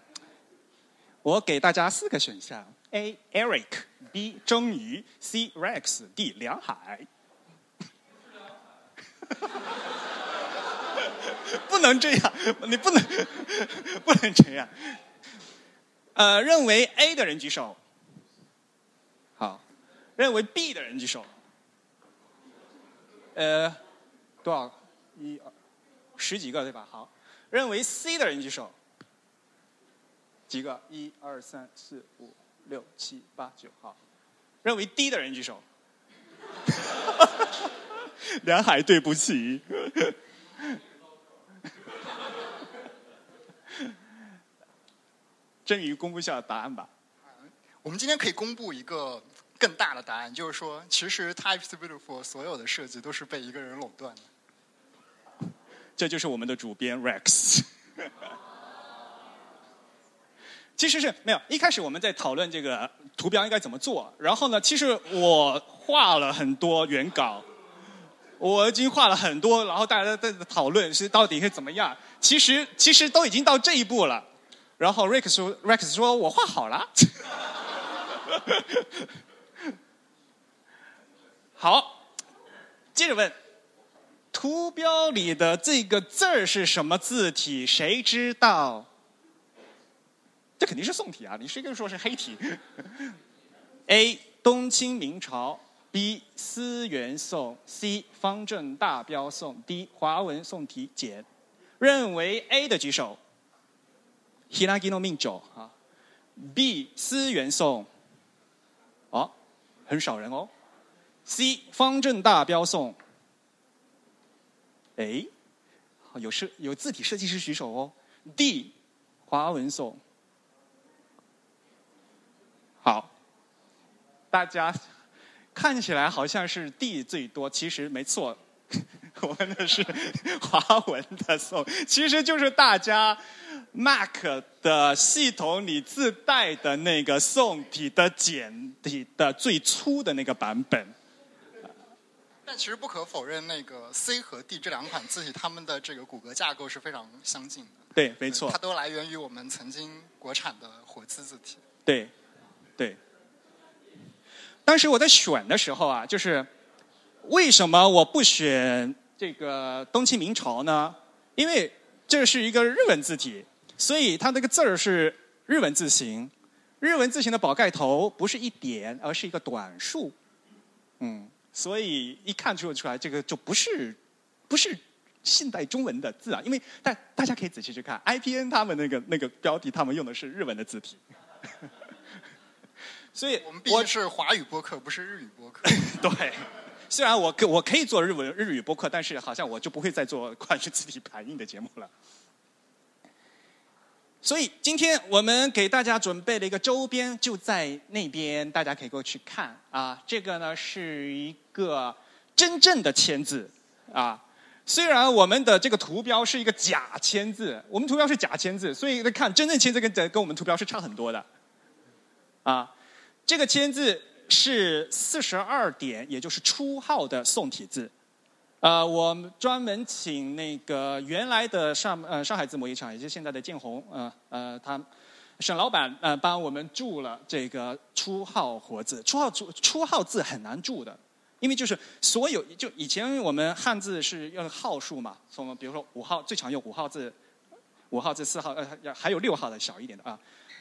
我给大家四个选项。A. Eric B. 钟鱼 C. Rex D. 梁海，不能这样，你不能 不能这样。呃，认为 A 的人举手。好，认为 B 的人举手。呃，多少？一、二，十几个对吧？好，认为 C 的人举手。几个？一二三四五。六七八九，好。认为 D 的人举手。梁海，对不起。真宇公布一下答案吧。我们今天可以公布一个更大的答案，就是说，其实 Type is Beautiful 所有的设计都是被一个人垄断的。这就是我们的主编 Rex。其实是没有，一开始我们在讨论这个图标应该怎么做，然后呢，其实我画了很多原稿，我已经画了很多，然后大家在讨论是到底是怎么样。其实其实都已经到这一步了，然后 Rex 说 Rex 说我画好了。好，接着问，图标里的这个字儿是什么字体？谁知道？这肯定是宋体啊！你谁跟说是黑体？A. 东清明朝，B. 思源宋，C. 方正大标宋，D. 华文宋体简。认为 A 的举手。Hiragino 命九啊。B. 思源宋。哦，很少人哦。C. 方正大标宋。哎，有设有字体设计师举手哦。D. 华文宋。好，大家看起来好像是 D 最多，其实没错，我们的是华文的宋，其实就是大家 Mac 的系统里自带的那个宋体的简体的最粗的那个版本。但其实不可否认，那个 C 和 D 这两款字体，它们的这个骨骼架构是非常相近的。对，没错。它都来源于我们曾经国产的活字字体。对。对，当时我在选的时候啊，就是为什么我不选这个东清明朝呢？因为这是一个日文字体，所以它那个字儿是日文字形。日文字形的宝盖头不是一点，而是一个短竖。嗯，所以一看就出来，这个就不是不是现代中文的字啊。因为但大家可以仔细去看 IPN 他们那个那个标题，他们用的是日文的字体。所以我们毕竟是华语播客，不是日语播客。对，虽然我可我可以做日文日语播客，但是好像我就不会再做 关于字体排印的节目了。所以今天我们给大家准备了一个周边，就在那边，大家可以过去看啊。这个呢是一个真正的签字啊。虽然我们的这个图标是一个假签字，我们图标是假签字，所以看真正签字跟跟我们图标是差很多的啊。这个签字是四十二点，也就是初号的宋体字。呃，我专门请那个原来的上呃上海字母一厂，也就是现在的建宏，呃呃，他沈老板呃帮我们注了这个初号活字。初号注初号字很难注的，因为就是所有就以前我们汉字是用号数嘛，从比如说五号最常用五号字，五号字四号呃还有六号的小一点的啊，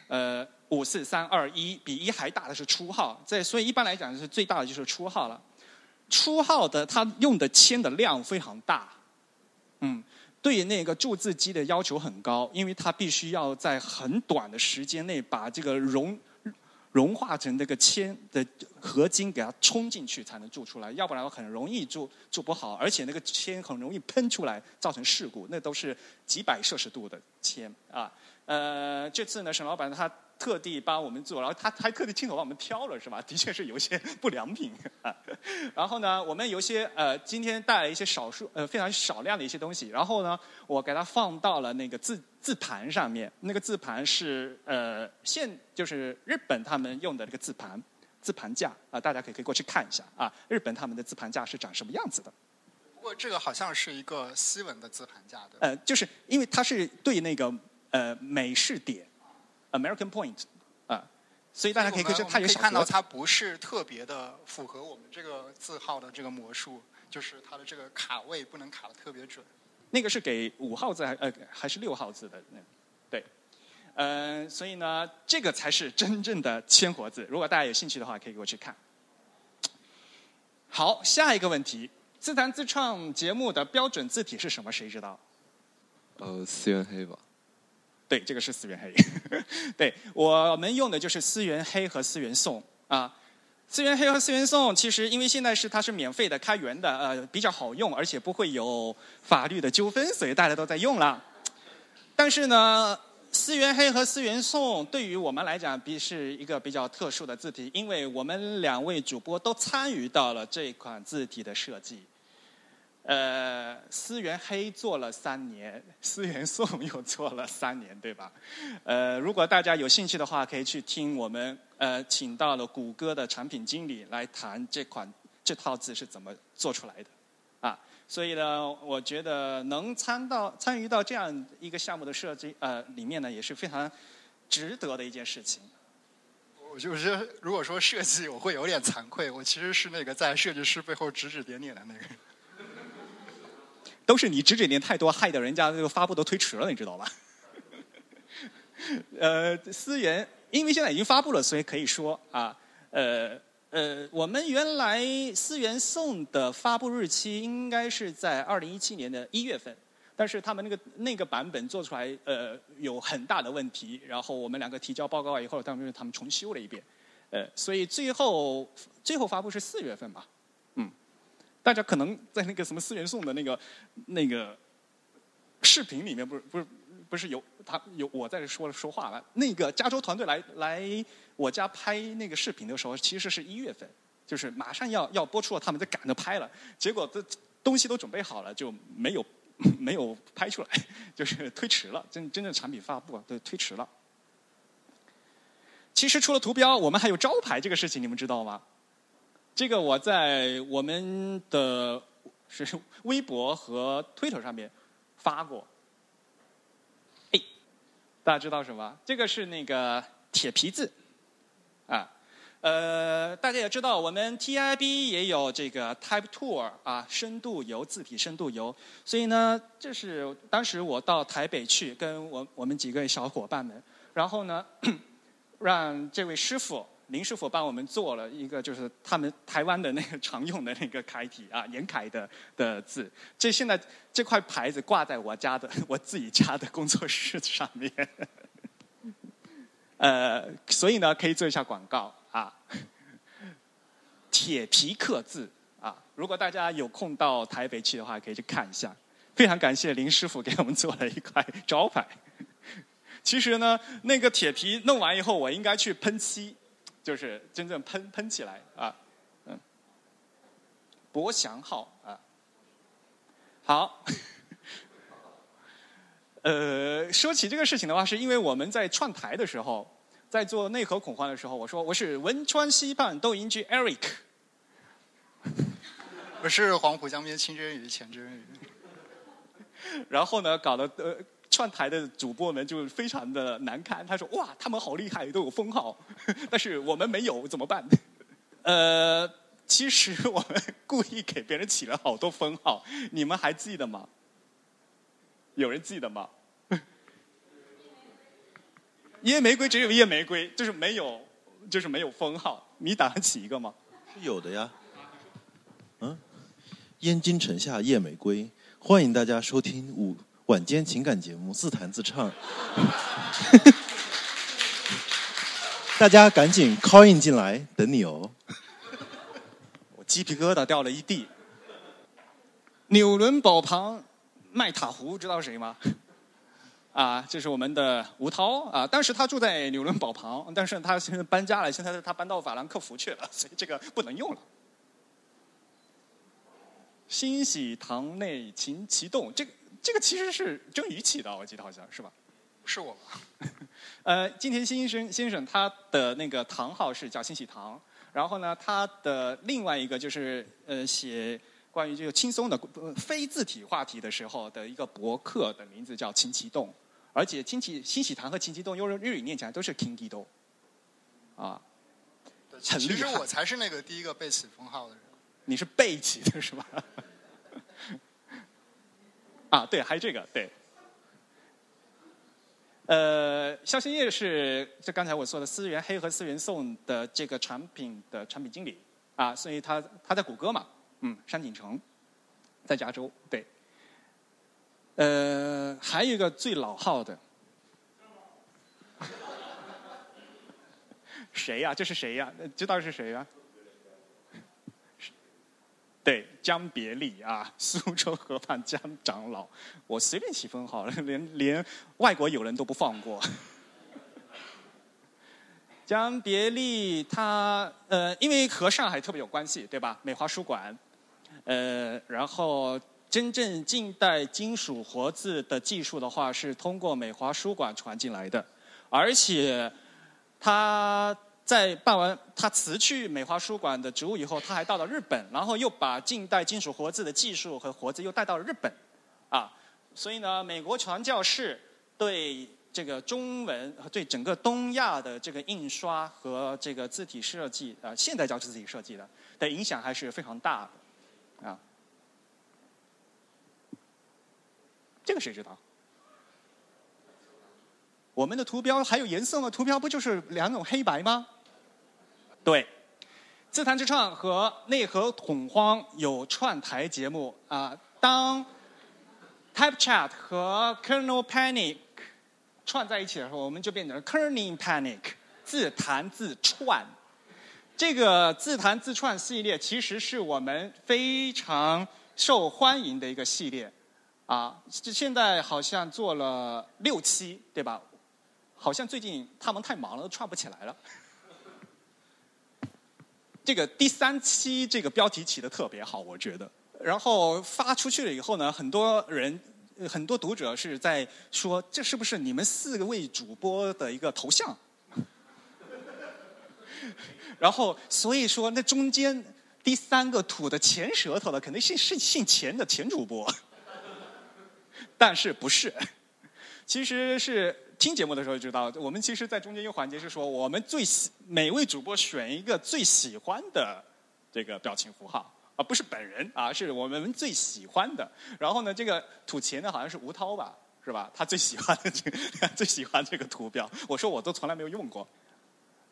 呃五四三二一比一还大的是初号，这所以一般来讲是最大的就是初号了。初号的它用的铅的量非常大，嗯，对那个注字机的要求很高，因为它必须要在很短的时间内把这个融融化成那个铅的合金给它冲进去才能注出来，要不然很容易注注不好，而且那个铅很容易喷出来造成事故，那都是几百摄氏度的铅啊。呃，这次呢，沈老板他。特地帮我们做，然后他还特地亲手帮我们挑了，是吧？的确是有些不良品啊。然后呢，我们有些呃，今天带来一些少数呃非常少量的一些东西。然后呢，我给它放到了那个字字盘上面。那个字盘是呃现就是日本他们用的那个字盘字盘架啊，大家可以可以过去看一下啊。日本他们的字盘架是长什么样子的？不过这个好像是一个西文的字盘架，对呃，就是因为它是对那个呃美式点。American Point 啊，所以大家可以看到，可以看到它不是特别的符合我们这个字号的这个魔术，就是它的这个卡位不能卡的特别准。那个是给五号字还呃还是六号字的？那对，嗯，所以呢，这个才是真正的千活字。如果大家有兴趣的话，可以给我去看。好，下一个问题，自弹自唱节目的标准字体是什么？谁知道？呃，思源黑吧。对，这个是思源黑。对我们用的就是思源黑和思源宋啊。思源黑和思源颂其实因为现在是它是免费的、开源的，呃，比较好用，而且不会有法律的纠纷，所以大家都在用了。但是呢，思源黑和思源颂对于我们来讲，比是一个比较特殊的字体，因为我们两位主播都参与到了这款字体的设计。呃，思源黑做了三年，思源颂又做了三年，对吧？呃，如果大家有兴趣的话，可以去听我们呃请到了谷歌的产品经理来谈这款这套字是怎么做出来的，啊，所以呢，我觉得能参到参与到这样一个项目的设计呃里面呢，也是非常值得的一件事情。我就是如果说设计，我会有点惭愧，我其实是那个在设计师背后指指点点的那个。都是你指指点太多，害得人家这个发布都推迟了，你知道吧？呃，思源因为现在已经发布了，所以可以说啊，呃呃，我们原来思源颂的发布日期应该是在二零一七年的一月份，但是他们那个那个版本做出来呃有很大的问题，然后我们两个提交报告以后，他们他们重修了一遍，呃，所以最后最后发布是四月份吧。大家可能在那个什么思源颂的那个那个视频里面，不是不是不是有他有我在这说说话了。那个加州团队来来我家拍那个视频的时候，其实是一月份，就是马上要要播出了，他们在赶着拍了。结果这东西都准备好了，就没有 没有拍出来，就是推迟了。真真正产品发布都推迟了。其实除了图标，我们还有招牌这个事情，你们知道吗？这个我在我们的是 微博和推特上面发过。哎，大家知道什么？这个是那个铁皮字啊。呃，大家也知道，我们 TIB 也有这个 Type Tour 啊，深度游字体深度游。所以呢，这是当时我到台北去，跟我我们几个小伙伴们，然后呢，让这位师傅。林师傅帮我们做了一个，就是他们台湾的那个常用的那个楷体啊，严楷的的字。这现在这块牌子挂在我家的我自己家的工作室上面。呃，所以呢，可以做一下广告啊。铁皮刻字啊，如果大家有空到台北去的话，可以去看一下。非常感谢林师傅给我们做了一块招牌。其实呢，那个铁皮弄完以后，我应该去喷漆。就是真正喷喷起来啊，嗯，博祥号啊，好，呃，说起这个事情的话，是因为我们在串台的时候，在做内核恐慌的时候，我说我是汶川西畔斗营居 Eric，我是黄浦江边清蒸鱼钱真鱼，然后呢，搞得呃。串台的主播们就非常的难堪，他说：“哇，他们好厉害，都有封号，但是我们没有，怎么办？” 呃，其实我们故意给别人起了好多封号，你们还记得吗？有人记得吗？夜玫瑰只有夜玫瑰，就是没有，就是没有封号。你打算起一个吗？是有的呀。嗯，燕京城下夜玫瑰，欢迎大家收听五。晚间情感节目自弹自唱，大家赶紧 call in 进来，等你哦。我鸡皮疙瘩掉了一地。纽伦堡旁麦塔湖，知道谁吗？啊，这是我们的吴涛啊。当时他住在纽伦堡旁，但是他现在搬家了，现在他搬到法兰克福去了，所以这个不能用了。欣喜堂内琴棋动，这个。这个其实是郑宇起的，我记得好像是吧？是我。呃，金田先生先生他的那个堂号是叫新喜堂，然后呢，他的另外一个就是呃写关于这个轻松的非字体话题的时候的一个博客的名字叫秦其栋，而且清奇新喜堂和秦其栋用日语念起来都是 King Kido，啊，很厉害。其实我才是那个第一个被起封号的人。你是被起的是吧？啊，对，还有这个，对。呃，肖新业是就刚才我说的思源黑和思源颂的这个产品的产品经理啊，所以他他在谷歌嘛，嗯，山景城，在加州，对。呃，还有一个最老号的，谁呀？这是谁呀？知道是谁呀？对，江别利啊，苏州河畔江长老，我随便起封号了，连连外国友人都不放过。江别利他呃，因为和上海特别有关系，对吧？美华书馆，呃，然后真正近代金属活字的技术的话，是通过美华书馆传进来的，而且他在办完他辞去美华书馆的职务以后，他还到了日本，然后又把近代金属活字的技术和活字又带到了日本，啊，所以呢，美国传教士对这个中文和对整个东亚的这个印刷和这个字体设计啊，现代教字体设计的的影响还是非常大的，啊，这个谁知道？我们的图标还有颜色吗？图标不就是两种黑白吗？对，自弹自唱和内核恐慌有串台节目啊。当 Type Chat 和 Kernel Panic 串在一起的时候，我们就变成了 Kerning Panic，自弹自串。这个自弹自串系列其实是我们非常受欢迎的一个系列啊。这现在好像做了六期，对吧？好像最近他们太忙了，都串不起来了。这个第三期这个标题起的特别好，我觉得。然后发出去了以后呢，很多人、很多读者是在说，这是不是你们四位主播的一个头像？然后所以说，那中间第三个吐的前舌头的，肯定是是姓钱的前主播。但是不是？其实是。听节目的时候就知道，我们其实，在中间一个环节是说，我们最喜每位主播选一个最喜欢的这个表情符号，啊不是本人啊，是我们最喜欢的。然后呢，这个吐钱的好像是吴涛吧，是吧？他最喜欢的这个最喜欢这个图标，我说我都从来没有用过。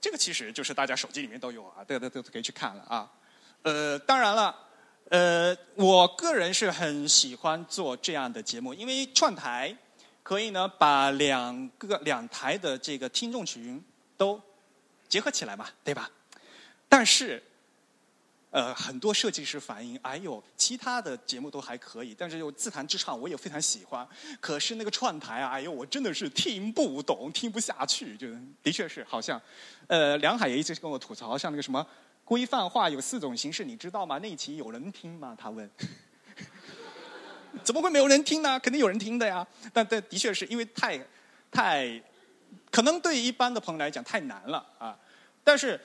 这个其实就是大家手机里面都有啊，这个都可以去看了啊。呃，当然了，呃，我个人是很喜欢做这样的节目，因为串台。可以呢，把两个两台的这个听众群都结合起来嘛，对吧？但是，呃，很多设计师反映，哎呦，其他的节目都还可以，但是有自弹自唱，我也非常喜欢。可是那个串台啊，哎呦，我真的是听不懂，听不下去。就的确是，好像，呃，梁海也一直跟我吐槽，像那个什么规范化有四种形式，你知道吗？那一期有人听吗？他问。怎么会没有人听呢？肯定有人听的呀。但但的确是因为太，太，可能对一般的朋友来讲太难了啊。但是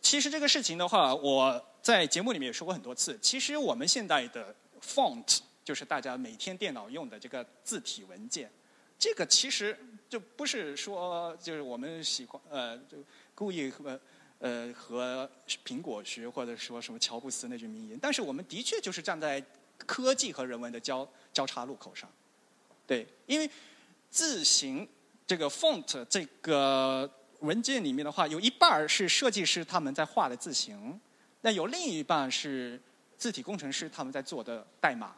其实这个事情的话，我在节目里面也说过很多次。其实我们现在的 font 就是大家每天电脑用的这个字体文件，这个其实就不是说就是我们喜欢呃就故意和呃和苹果学或者说什么乔布斯那句名言。但是我们的确就是站在。科技和人文的交交叉路口上，对，因为字形这个 font 这个文件里面的话，有一半是设计师他们在画的字形，那有另一半是字体工程师他们在做的代码，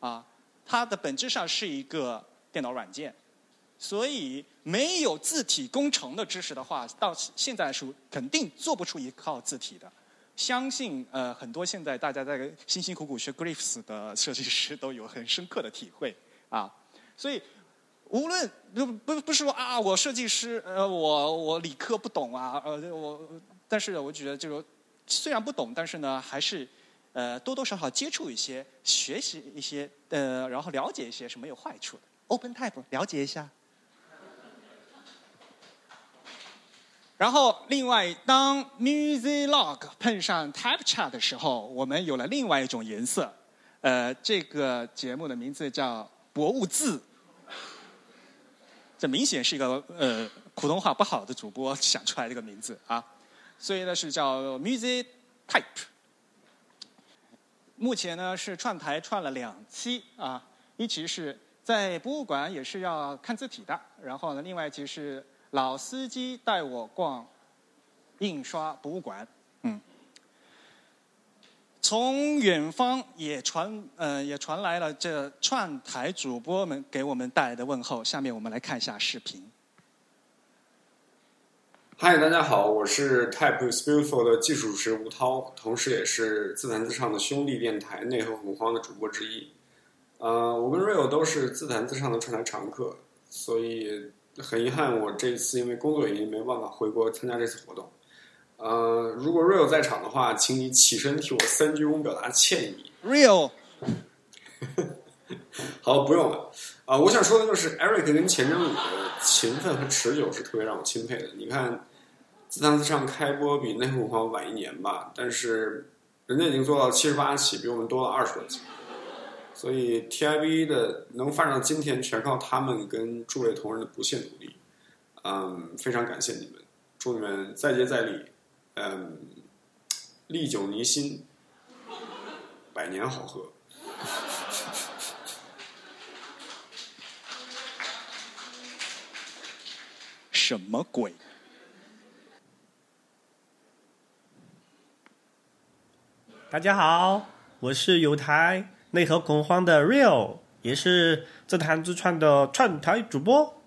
啊，它的本质上是一个电脑软件，所以没有字体工程的知识的话，到现在是肯定做不出一套字体的。相信呃很多现在大家在辛辛苦苦学 Glyphs 的设计师都有很深刻的体会啊，所以无论不不不是说啊我设计师呃我我理科不懂啊呃我但是我觉得就说虽然不懂但是呢还是呃多多少少接触一些学习一些呃然后了解一些是没有坏处的 OpenType 了解一下。然后，另外，当 music log 碰上 TypeChat 的时候，我们有了另外一种颜色。呃，这个节目的名字叫“博物字”，这明显是一个呃普通话不好的主播想出来这个名字啊。所以呢，是叫 music type。目前呢是串台串了两期啊，一期是在博物馆也是要看字体的，然后呢，另外一期是。老司机带我逛印刷博物馆，嗯，从远方也传呃也传来了这串台主播们给我们带来的问候。下面我们来看一下视频。嗨，大家好，我是 Type is Beautiful 的技术主持吴涛，同时也是自弹自唱的兄弟电台内核恐慌的主播之一。呃，我跟 Real 都是自弹自唱的串台常客，所以很遗憾，我这次因为工作原因没有办法回国参加这次活动。呃，如果 Real 在场的话，请你起身替我三鞠躬表达歉意。Real，好，不用了。啊、我想说的就是 Eric 跟钱真宇的勤奋和持久是特别让我钦佩的。你看，自弹自唱开播比内核恐慌晚一年吧，但是人家已经做到七十八期，比我们多了二十多期。所以 TIV 的能发展到今天，全靠他们跟诸位同仁的不懈努力。嗯，非常感谢你们，祝你们再接再厉，嗯，历久弥新，百年好合。什么鬼？大家好，我是有台内核恐慌的 Real，也是自弹自唱的串台主播。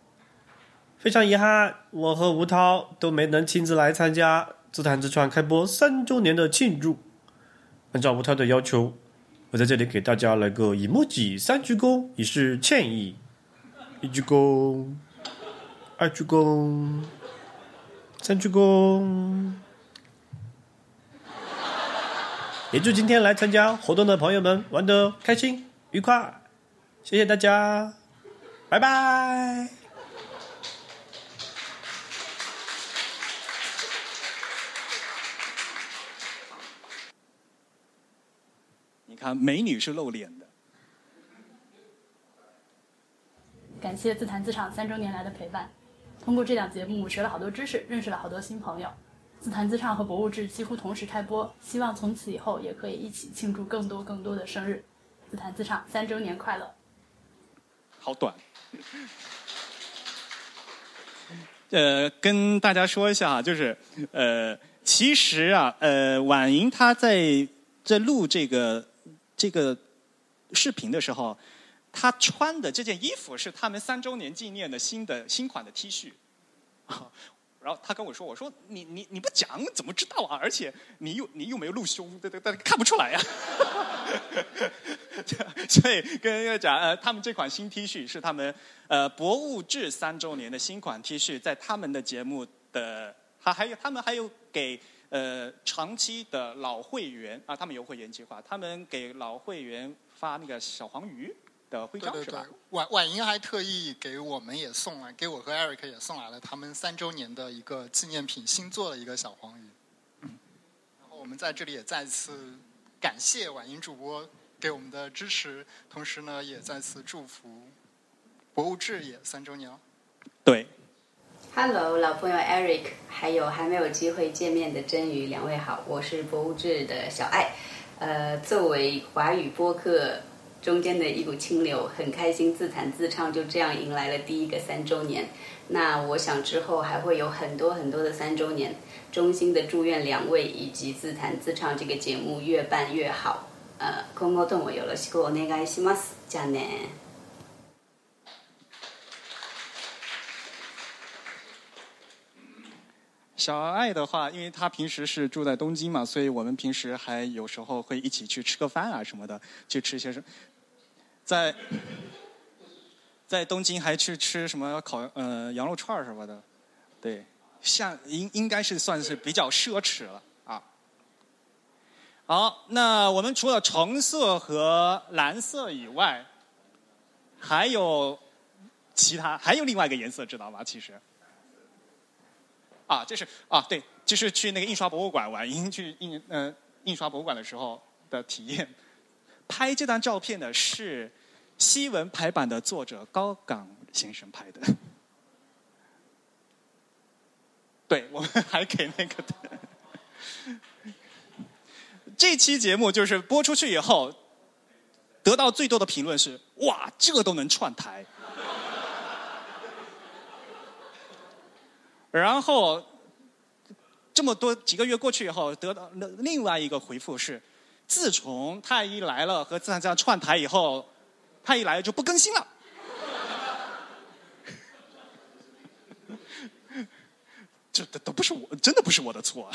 非常遗憾，我和吴涛都没能亲自来参加自弹自唱开播三周年的庆祝。按照吴涛的要求，我在这里给大家来个 emoji 三鞠躬，以示歉意。一鞠躬，二鞠躬，三鞠躬。也祝今天来参加活动的朋友们玩得开心愉快，谢谢大家，拜拜。你看，美女是露脸的。感谢自弹自唱三周年来的陪伴。通过这档节目，学了好多知识，认识了好多新朋友。自弹自唱和博物志几乎同时开播，希望从此以后也可以一起庆祝更多更多的生日。自弹自唱三周年快乐！好短。呃，跟大家说一下啊，就是呃，其实啊，呃，婉莹她在在录这个这个视频的时候，她穿的这件衣服是他们三周年纪念的新的新款的 T 恤。然后他跟我说：“我说你你你不讲怎么知道啊？而且你又你又没有露胸，对对对，看不出来呀、所以跟大家讲，呃，他们这款新 T 恤是他们呃博物志三周年的新款 T 恤，在他们的节目的，还还有他们还有给呃长期的老会员啊，他们有会员计划，他们给老会员发那个小黄鱼的徽章是吧？对对对，婉婉莹还特意给我们也送来，给我和 Eric 也送来了他们三周年的一个纪念品，新做的一个小黄鱼。然后我们在这里也再次感谢婉莹主播给我们的支持，同时呢，也再次祝福博物志也三周年了。对，Hello，老朋友 Eric，还有还没有机会见面的真鱼，两位好，我是博物志的小爱。呃，作为华语播客中间的一股清流，很开心自弹自唱就这样迎来了第一个三周年。那我想之后还会有很多很多的三周年，衷心的祝愿两位以及自弹自唱这个节目越办越好。呃，今後ともよろしくお願いします。じゃあね。小爱的话，因为她平时是住在东京嘛，所以我们平时还有时候会一起去吃个饭啊什么的，去吃些什， 在在东京还去吃什么烤呃羊肉串什么的，对，像应应该是算是比较奢侈了啊。好，那我们除了橙色和蓝色以外，还有其他还有另外一个颜色，知道吗？其实。啊，这是啊，对，就是去那个印刷博物馆玩，去印呃印刷博物馆的时候的体验。拍这张照片的是西文排版的作者高岗先生拍的。对，我们还给那个的。这期节目就是播出去以后，得到最多的评论是：哇，这都能串台。然后这么多几个月过去以后，得到另外一个回复是：自从太医来了和自然这样串台以后，太医来了就不更新了。这这都不是我，真的不是我的错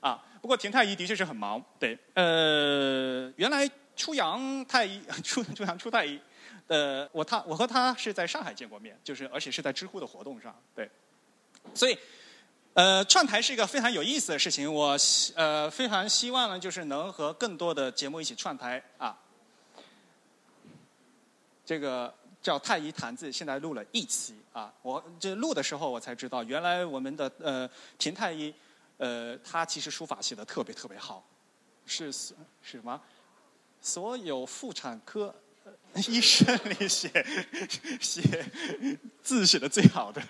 啊。不过田太医的确是很忙，对，呃，原来初阳太医 初初阳初太医，呃，我他我和他是在上海见过面，就是而且是在知乎的活动上，对，所以。呃，串台是一个非常有意思的事情，我呃非常希望呢，就是能和更多的节目一起串台啊。这个叫太医谈字，现在录了一期啊，我这录的时候我才知道，原来我们的呃田太医，呃他其实书法写的特别特别好，是是什么？所有妇产科医生里写 写字写的最好的。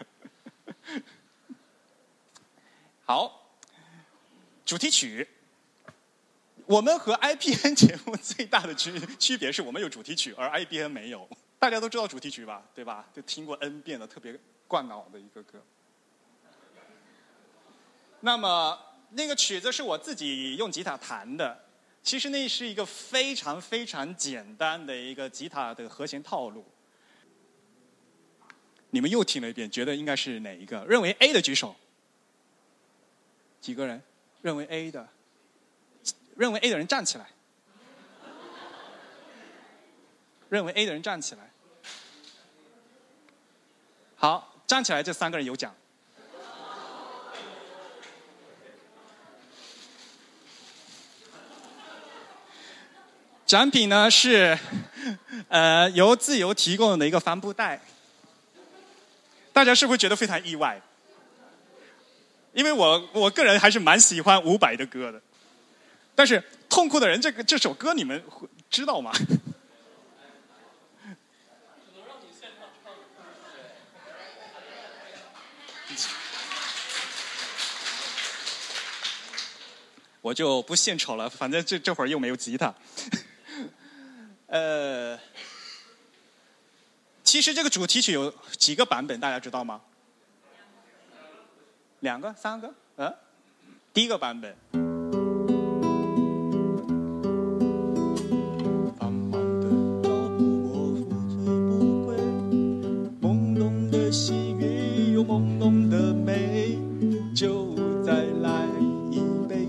好，主题曲。我们和 IPN 节目最大的区 区别是我们有主题曲，而 IPN 没有。大家都知道主题曲吧？对吧？就听过 N 遍的，特别灌脑的一个歌。那么那个曲子是我自己用吉他弹的。其实那是一个非常非常简单的一个吉他的和弦套路。你们又听了一遍，觉得应该是哪一个？认为 A 的举手。几个人认为 A 的，认为 A 的人站起来，认为 A 的人站起来。好，站起来这三个人有奖。奖品呢是，呃，由自由提供的一个帆布袋。大家是不是觉得非常意外？因为我我个人还是蛮喜欢伍佰的歌的，但是《痛苦的人》这个这首歌你们知道吗？我就不献丑了，反正这这会儿又没有吉他。呃，其实这个主题曲有几个版本，大家知道吗？两个、三个，嗯，第一个版本。繁忙的脚步，我负责不归。朦胧的喜悦，有朦胧的美，就再来一杯。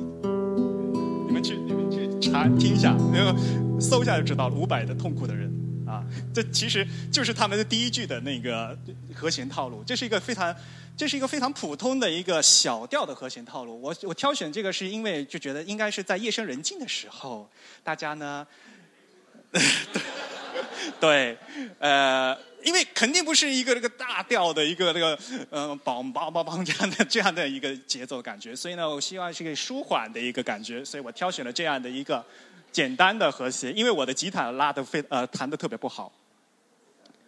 你们去，你们去查听一下，那个搜一下就知道了。伍佰的《痛苦的人》啊，这其实就是他们的第一句的那个和弦套路。这是一个非常。这是一个非常普通的一个小调的和弦套路。我我挑选这个是因为就觉得应该是在夜深人静的时候，大家呢，对，呃，因为肯定不是一个这个大调的一个这个呃梆梆梆梆这样的这样的一个节奏感觉，所以呢，我希望是个舒缓的一个感觉，所以我挑选了这样的一个简单的和弦，因为我的吉他拉的非呃弹的特别不好。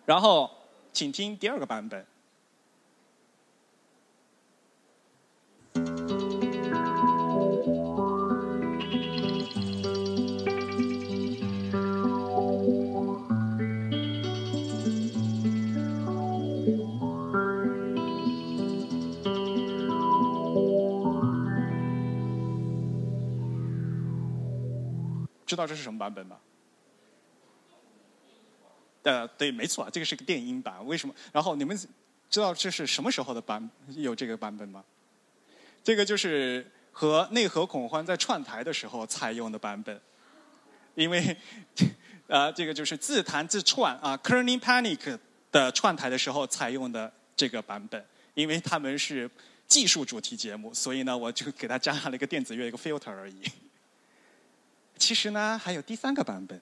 然后，请听第二个版本。知道这是什么版本吗？呃，对，没错，这个是个电音版。为什么？然后你们知道这是什么时候的版有这个版本吗？这个就是和内核恐慌在串台的时候采用的版本，因为 啊，这个就是自弹自串啊 k e r n i n g Panic 的串台的时候采用的这个版本，因为他们是技术主题节目，所以呢，我就给他加上了一个电子乐一个 filter 而已。其实呢，还有第三个版本。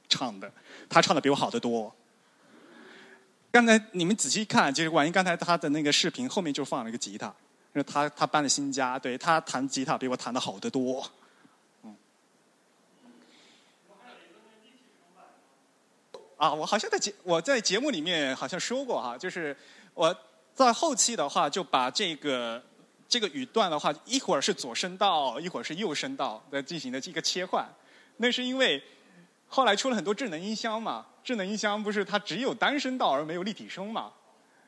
唱的，他唱的比我好得多。刚才你们仔细看，就是婉莹刚才她的那个视频后面就放了一个吉他，因为她她搬了新家，对她弹吉他比我弹的好得多。嗯。啊，我好像在节我在节目里面好像说过哈，就是我在后期的话就把这个。这个语段的话，一会儿是左声道，一会儿是右声道的进行的这个切换。那是因为后来出了很多智能音箱嘛，智能音箱不是它只有单声道而没有立体声嘛？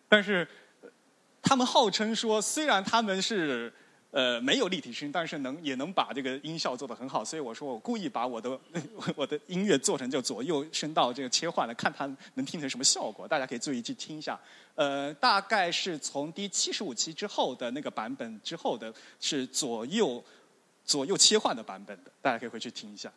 但是他们号称说，虽然他们是呃没有立体声，但是能也能把这个音效做得很好。所以我说我故意把我的 我的音乐做成就左右声道这个切换的，看它能听成什么效果。大家可以注意去听一下。呃，大概是从第七十五期之后的那个版本之后的，是左右左右切换的版本的，大家可以回去听一下。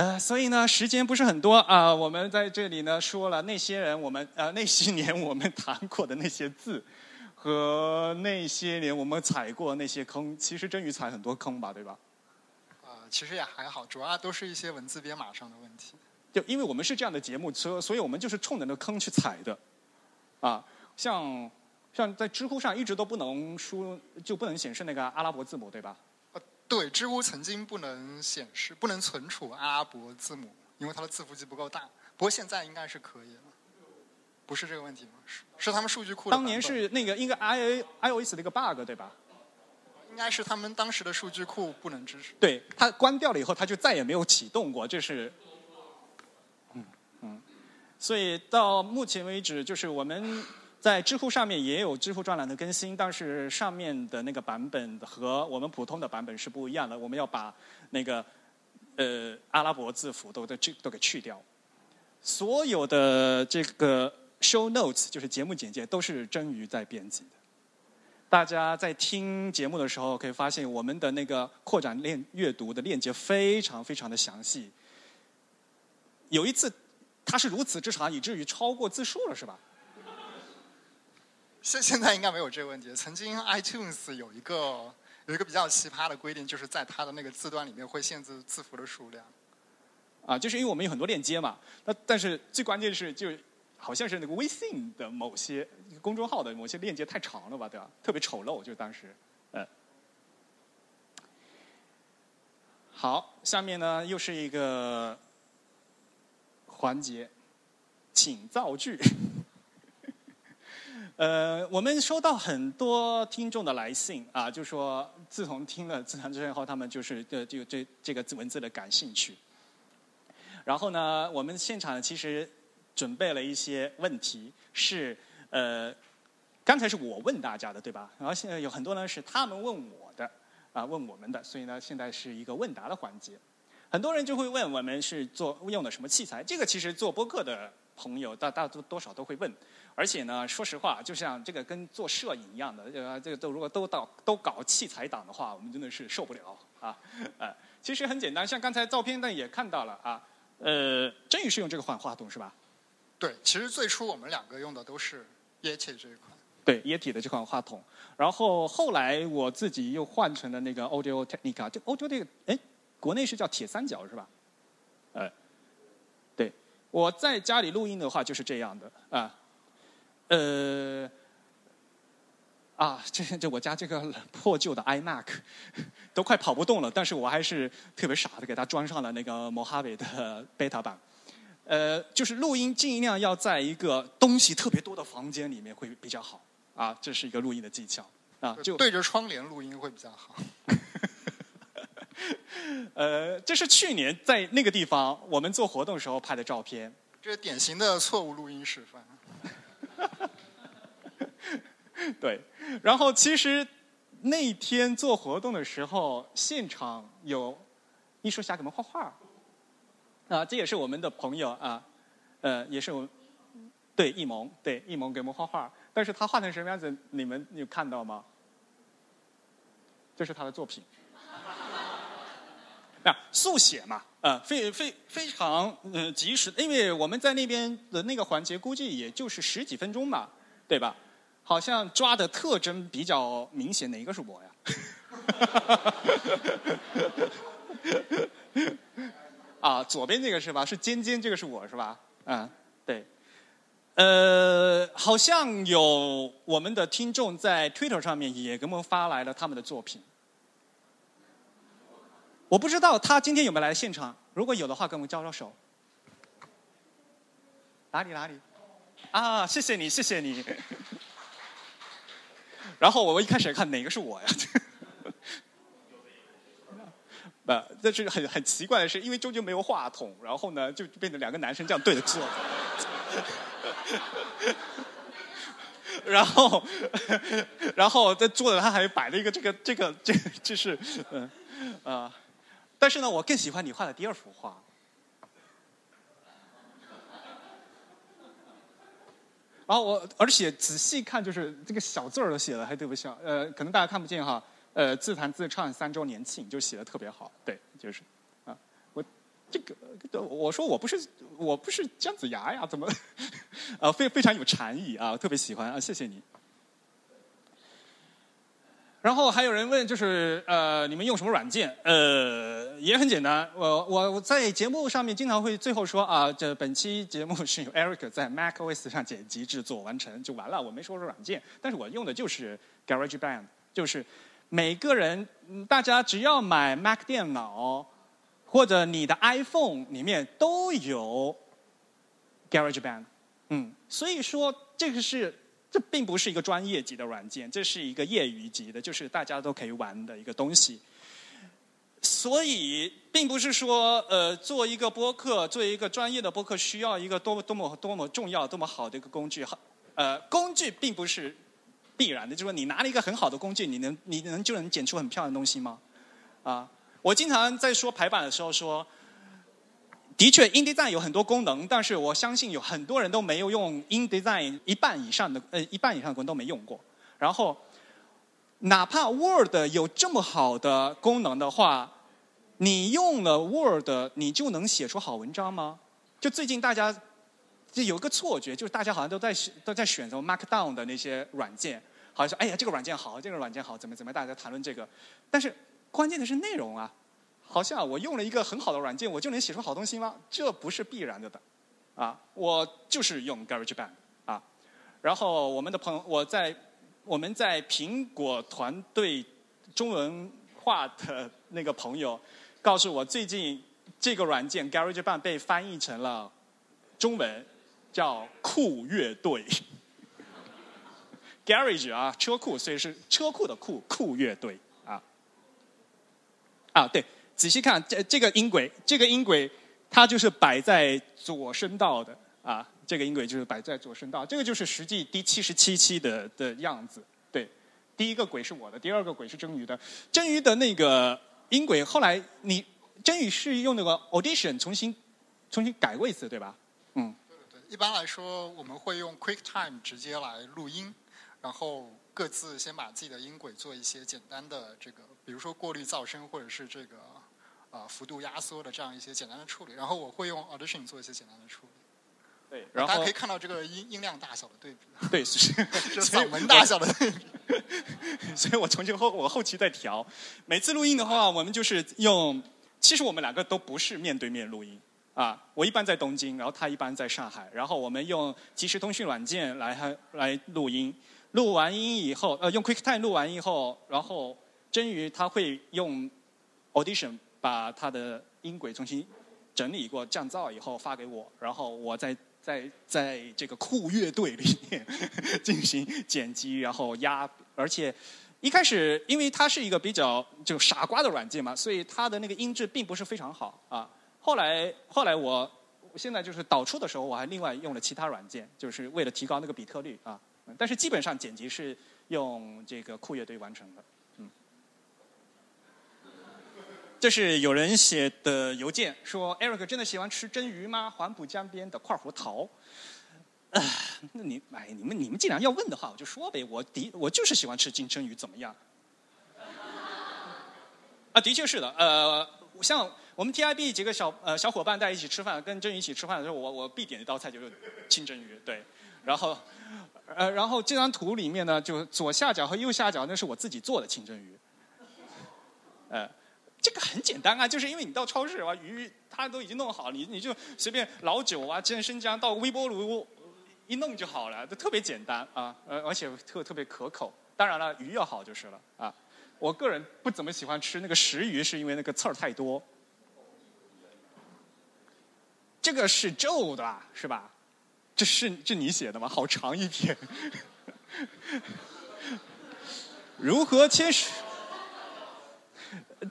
呃，所以呢，时间不是很多啊、我们在这里呢说了那些人，我们 呃那些年我们谈过的那些字，和那些年我们踩过那些坑，其实真鱼踩很多坑吧，对吧？啊、其实也还好，主要都是一些文字编码上的问题。就因为我们是这样的节目，所所以我们就是冲着那个坑去踩的，啊，像像在知乎上一直都不能输，就不能显示那个阿拉伯字母，对吧？对，知乎曾经不能显示、不能存储阿拉伯字母，因为它的字符集不够大。不过现在应该是可以了，不是这个问题吗？是是他们数据库当年是那个应该 i iOS 的一个 bug，对吧？应该是他们当时的数据库不能支持。对，它关掉了以后，它就再也没有启动过，这是，嗯嗯，所以到目前为止，就是我们在知乎上面也有知乎专栏的更新，但是上面的那个版本和我们普通的版本是不一样的，我们要把那个呃阿拉伯字符都都去都给去掉，所有的这个 show notes 就是节目简介都是真鱼在编辑的。大家在听节目的时候，可以发现我们的那个扩展链阅读的链接非常非常的详细。有一次，它是如此之长，以至于超过字数了，是吧？现现在应该没有这个问题。曾经 iTunes 有一个有一个比较奇葩的规定，就是在它的那个字段里面会限制字符的数量。啊，就是因为我们有很多链接嘛。那但是最关键是，就好像是那个微信的某些公众号的某些链接太长了吧，对吧？特别丑陋，就当时，呃。好，下面呢又是一个环节，请造句。呃，我们收到很多听众的来信啊，就说自从听了自弹自唱后，他们就是对这个这这个文字的感兴趣。然后呢，我们现场其实准备了一些问题，是呃，刚才是我问大家的，对吧？然后现在有很多呢是他们问我的，啊，问我们的，所以呢，现在是一个问答的环节。很多人就会问我们是做用的什么器材？这个其实做播客的朋友大大多多少都会问，而且呢，说实话，就像这个跟做摄影一样的，呃，这个都如果都到都搞器材党的话，我们真的是受不了啊，呃，其实很简单，像刚才照片呢也看到了啊，呃，真宇是用这个换话筒是吧？对，其实最初我们两个用的都是 Yeti 这一款。对，液体的这款话筒，然后后来我自己又换成了那个 Audio Technica，这 Audio 这个，哎，国内是叫铁三角是吧？呃，对，我在家里录音的话就是这样的啊，呃，啊，这这我家这个破旧的 iMac 都快跑不动了，但是我还是特别傻的给它装上了那个 Mojave 的 beta 版。呃，就是录音尽量要在一个东西特别多的房间里面会比较好啊，这是一个录音的技巧啊。就对着窗帘录音会比较好。呃，这是去年在那个地方我们做活动时候拍的照片。这是典型的错误录音示范。对，然后其实那天做活动的时候，现场有艺术家给我们画画，啊，这也是我们的朋友啊，呃，也是我对艺萌，对艺萌给我们画画，但是他画成什么样子，你们有看到吗？这是他的作品。啊，速写嘛，呃，非非非常呃及时，因为我们在那边的那个环节估计也就是十几分钟嘛，对吧？好像抓的特征比较明显，哪个是我呀？啊，左边这个是吧？是尖尖，这个是我是吧？嗯，对。呃，好像有我们的听众在 Twitter 上面也给我们发来了他们的作品。我不知道他今天有没有来现场，如果有的话，跟我们招招手。哪里哪里？啊，谢谢你，谢谢你。然后我们一开始看哪个是我呀？呃，这是很很奇怪的是，因为中间没有话筒，然后呢就变成两个男生这样对着坐。然后，然后在桌子他还摆了一个这个这个这个这是嗯啊，但是呢，我更喜欢你画的第二幅画。然后我而且仔细看，就是这个小字儿都写的还特别像，呃，可能大家看不见哈，呃，自弹自唱三周年庆就写的特别好，对，就是啊，我这个我说我不是我不是姜子牙呀，怎么？呃，非非常有禅意啊，特别喜欢啊，谢谢你。然后还有人问，就是呃，你们用什么软件？呃，也很简单，我我我在节目上面经常会最后说啊，这本期节目是由 Eric 在 macOS 上剪辑制作完成就完了，我没说说软件，但是我用的就是 GarageBand，就是每个人大家只要买 Mac 电脑或者你的 iPhone 里面都有 GarageBand。嗯，所以说这个是，这并不是一个专业级的软件，这是一个业余级的，就是大家都可以玩的一个东西。所以，并不是说，呃，做一个播客，做一个专业的播客，需要一个多么多么多么重要、多么好的一个工具。呃，工具并不是必然的，就是说，你拿了一个很好的工具，你能你能就能剪出很漂亮的东西吗？啊，我经常在说排版的时候说。的确，InDesign 有很多功能，但是我相信有很多人都没有用 InDesign 一半以上的呃一半以上的功能都没用过。然后，哪怕 Word 有这么好的功能的话，你用了 Word，你就能写出好文章吗？就最近大家就有个错觉，就是大家好像都在都在选择 Markdown 的那些软件，好像说哎呀这个软件好，这个软件好，怎么怎么大家谈论这个，但是关键的是内容啊。好像我用了一个很好的软件，我就能写出好东西吗？这不是必然的的，啊，我就是用 GarageBand 啊。然后我们的朋，我在我们在苹果团队中文化的那个朋友告诉我，最近这个软件 GarageBand 被翻译成了中文，叫酷乐队。Garage 啊，车库，所以是车库的库，酷乐队啊。啊，对。仔细看这这个音轨，这个音轨它就是摆在左声道的啊，这个音轨就是摆在左声道，这个就是实际第七十七期的的样子。对，第一个轨是我的，第二个轨是真鱼的。真鱼的那个音轨后来你真鱼是用那个 Audition 重新重新改过一次，对吧？嗯。对对对，一般来说我们会用 QuickTime 直接来录音，然后各自先把自己的音轨做一些简单的这个，比如说过滤噪声或者是这个。啊，幅度压缩的这样一些简单的处理，然后我会用 Audition 做一些简单的处理。对，然后大家可以看到这个音音量大小的对比。对，是嗓门大小的对比。所以我重新后我后期再调。每次录音的话，我们就是用，其实我们两个都不是面对面录音啊。我一般在东京，然后他一般在上海，然后我们用即时通讯软件来来录音。录完音以后，呃，用 QuickTime 录完以后，然后真鱼他会用 Audition。把他的音轨重新整理过、降噪以后发给我，然后我在在在这个酷乐队里面进行剪辑，然后压。而且一开始，因为它是一个比较就傻瓜的软件嘛，所以它的那个音质并不是非常好啊。后来后来我现在就是导出的时候，我还另外用了其他软件，就是为了提高那个比特率啊。但是基本上剪辑是用这个酷乐队完成的。这是有人写的邮件，说 Eric 真的喜欢吃蒸鱼吗？黄浦江边的块胡桃。啊，那你哎，你们你们既然要问的话，我就说呗。我的我就是喜欢吃金针鱼，怎么样？啊，的确是的。呃，像我们 TIB 几个小呃小伙伴在一起吃饭，跟真鱼一起吃饭的时候，我我必点一道菜就是清蒸鱼，对。然后呃，然后这张图里面呢，就左下角和右下角那是我自己做的清蒸鱼，呃。这个很简单啊，就是因为你到超市啊，鱼它都已经弄好，你你就随便老酒啊、煎生姜到微波炉一弄就好了，这特别简单啊，而而且特特别可口。当然了，鱼要好就是了啊。我个人不怎么喜欢吃那个石鱼，是因为那个刺儿太多。这个是皱的，是吧？这是这你写的吗？好长一篇。如何切？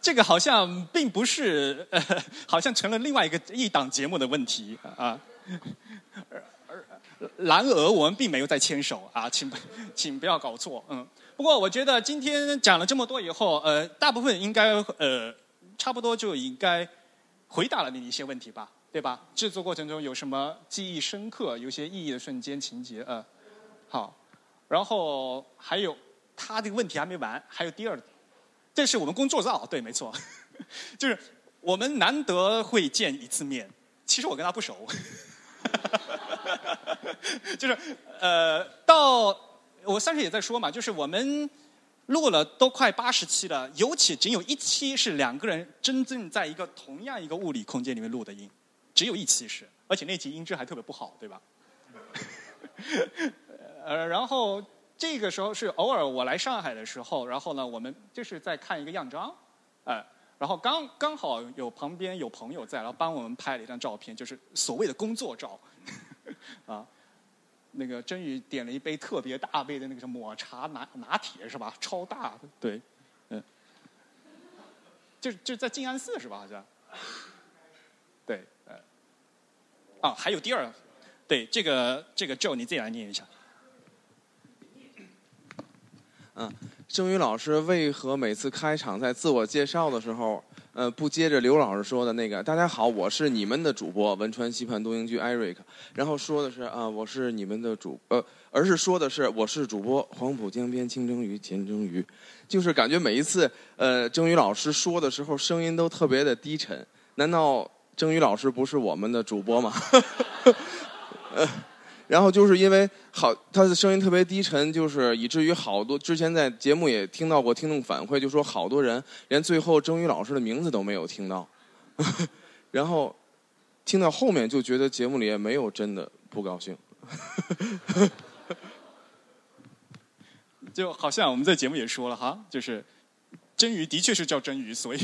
这个好像并不是，呃，好像成了另外一个一档节目的问题啊。然而，我们并没有在牵手啊，请 请不要搞错，嗯。不过，我觉得今天讲了这么多以后，呃，大部分应该呃，差不多就应该回答了你一些问题吧，对吧？制作过程中有什么记忆深刻、有些意义的瞬间情节？呃，好。然后还有他这个问题还没完，还有第二，这是我们工作照，对，没错，就是我们难得会见一次面，其实我跟他不熟。就是呃，到我上次也在说嘛，就是我们录了都快八十期了，尤其仅有一期是两个人真正在一个同样一个物理空间里面录的音，只有一期是，而且那期音质还特别不好，对吧？呃，然后这个时候是偶尔我来上海的时候，然后呢，我们就是在看一个样章，哎。然后刚刚好有旁边有朋友在，然后帮我们拍了一张照片，就是所谓的工作照，啊，那个真宇点了一杯特别大杯的那个什么抹茶拿拿铁是吧？超大的，对，嗯，就就在静安寺是吧？好像，对，呃，啊，还有第二，对，这个这个 Joe 你自己来念一下，嗯。郑宇老师为何每次开场在自我介绍的时候，呃，不接着刘老师说的那个“大家好，我是你们的主播汶川西畔东营居 Eric”，然后说的是啊，我是你们的主呃，而是说的是我是主播黄浦江边清蒸鱼钱蒸鱼，就是感觉每一次呃，郑宇老师说的时候声音都特别的低沉，难道郑宇老师不是我们的主播吗？呃。然后就是因为好，他的声音特别低沉，就是以至于好多之前在节目也听到过听众反馈，就说好多人连最后郑宇老师的名字都没有听到，然后听到后面就觉得节目里也没有真的不高兴，就好像我们在节目也说了哈，就是真鱼的确是叫真鱼，所以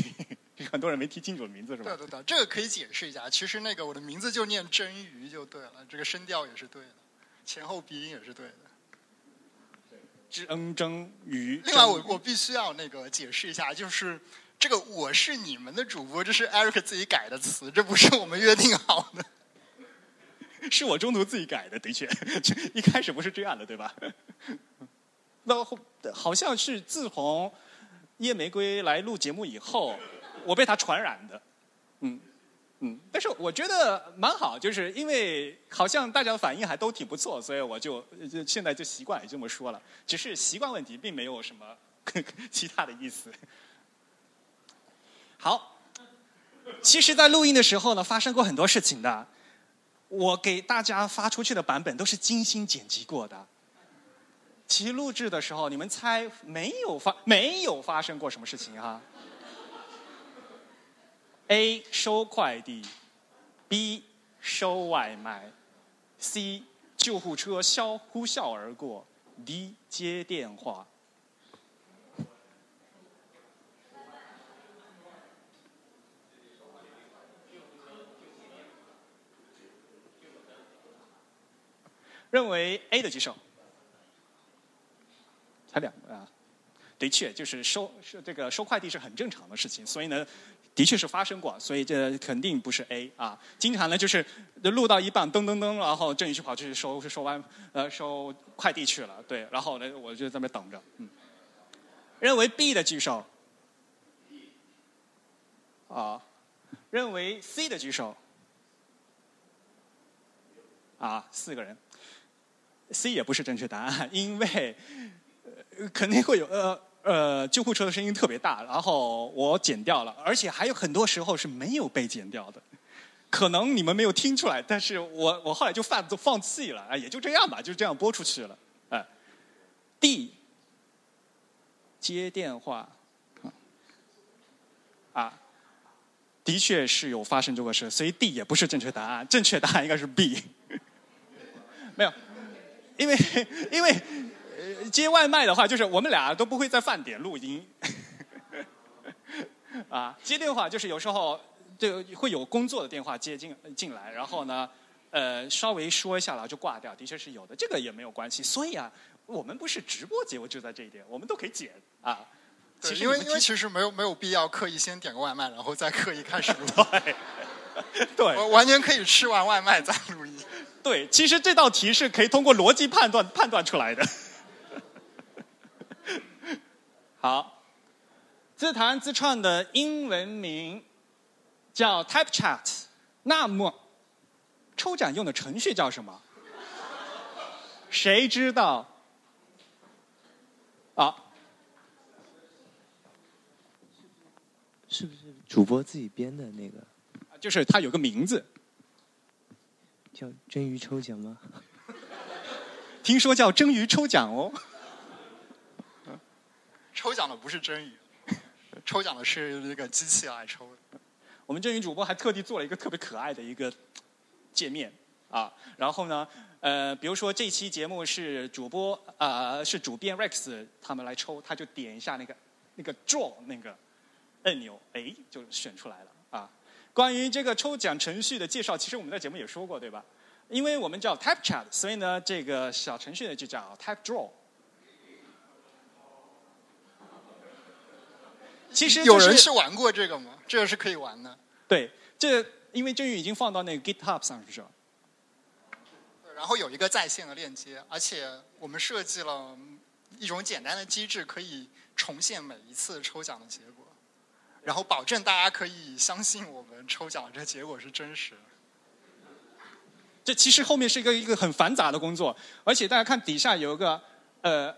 很多人没听清楚名字是吧？对对对，这个可以解释一下。其实那个我的名字就念真鱼就对了，这个声调也是对的。前后鼻音也是对的。知恩真鱼。另外，我我必须要那个解释一下，就是这个我是你们的主播，这是 Eric 自己改的词，这不是我们约定好的。是我中途自己改的，的确，一开始不是这样的，对吧？那好像是自从夜玫瑰来录节目以后，我被他传染的，嗯。嗯，但是我觉得蛮好，就是因为好像大家的反应还都挺不错，所以我就就现在就习惯也这么说了，只是习惯问题，并没有什么 其他的意思。好，其实，在录音的时候呢，发生过很多事情的。我给大家发出去的版本都是精心剪辑过的。其实录制的时候，你们猜没有发没有发生过什么事情哈？A 收快递，B 收外卖，C 救护车消呼啸而过，D 接电话。认为 A 的举手，才两个啊。的确，就是收是这个收快递是很正常的事情，所以呢。的确是发生过，所以这肯定不是 A 啊。经常呢就是录到一半，噔噔噔，然后郑宇就跑去收收完呃收快递去了，对，然后呢我就在那等着。嗯，认为 B 的举手。啊，认为 C 的举手。啊，四个人，C 也不是正确答案，因为肯定会有呃。呃，救护车的声音特别大，然后我剪掉了，而且还有很多时候是没有被剪掉的，可能你们没有听出来，但是我 我后来就放放弃了，啊，也就这样吧，就这样播出去了，哎，D 接电话，啊，的确是有发生这个事，所以 D 也不是正确答案，正确答案应该是 B，没有，因为因为。接外卖的话，就是我们俩都不会在饭点录音，啊，接电话就是有时候就会有工作的电话接进进来，然后呢，呃，稍微说一下然后就挂掉，的确是有的，这个也没有关系。所以啊，我们不是直播节目，就在这一点，我们都可以剪啊。对，其实因为因为其实没有没有必要刻意先点个外卖，然后再刻意开始录。对，我完全可以吃完外卖再录音。对，其实这道题是可以通过逻辑判断判断出来的。好，自弹自创的英文名叫 Type Chat，那么抽奖用的程序叫什么？谁知道？啊，是不是主播自己编的那个就是它有个名字，叫真鱼抽奖吗？听说叫蒸鱼抽奖哦。抽奖的不是真鱼，抽奖的是那个机器来抽。我们真鱼主播还特地做了一个特别可爱的一个界面啊，然后呢，呃，比如说这期节目是主播呃是主编 Rex 他们来抽，他就点一下那个那个 draw 那个按钮，哎，就选出来了啊。关于这个抽奖程序的介绍，其实我们在节目也说过，对吧？因为我们叫 Type Chat，所以呢，这个小程序呢就叫 Type 其实、就是、有人是玩过这个吗？这个是可以玩的。对，这因为真鱼已经放到那个 GitHub 上去了。然后有一个在线的链接，而且我们设计了一种简单的机制，可以重现每一次抽奖的结果，然后保证大家可以相信我们抽奖这结果是真实的。这其实后面是一个一个很繁杂的工作，而且大家看底下有一个呃。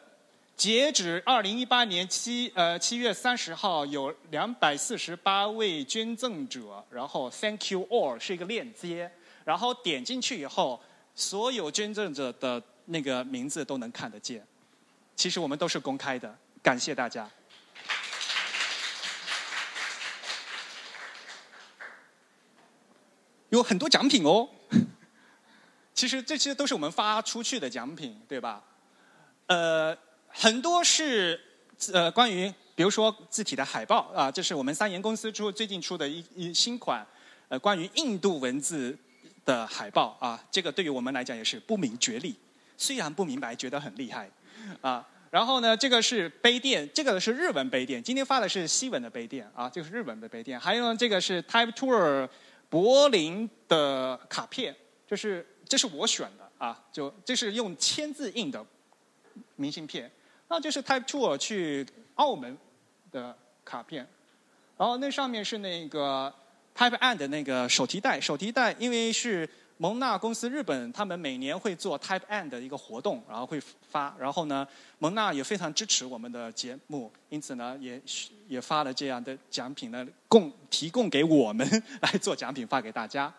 截止二零一八年七呃七月三十号，有两百四十八位捐赠者，然后 Thank you all 是一个链接，然后点进去以后，所有捐赠者的那个名字都能看得见。其实我们都是公开的，感谢大家。有很多奖品哦，其实这些都是我们发出去的奖品，对吧？呃。很多是呃关于，比如说字体的海报啊，这是我们三言公司出最近出的一一新款，呃关于印度文字的海报啊，这个对于我们来讲也是不明觉厉，虽然不明白，觉得很厉害啊。然后呢，这个是杯垫，这个是日文杯垫，今天发的是西文的杯垫啊，这个是日文的杯垫。还有呢这个是 Type Tour 柏林的卡片，这是这是我选的啊，就这是用签字印的明信片。那就是 Type Two 去澳门的卡片，然后那上面是那个 Type And 那个手提袋，手提袋因为是蒙纳公司日本，他们每年会做 Type And 的一个活动，然后会发，然后呢，蒙纳也非常支持我们的节目，因此呢，也也发了这样的奖品呢，供提供给我们 来做奖品发给大家。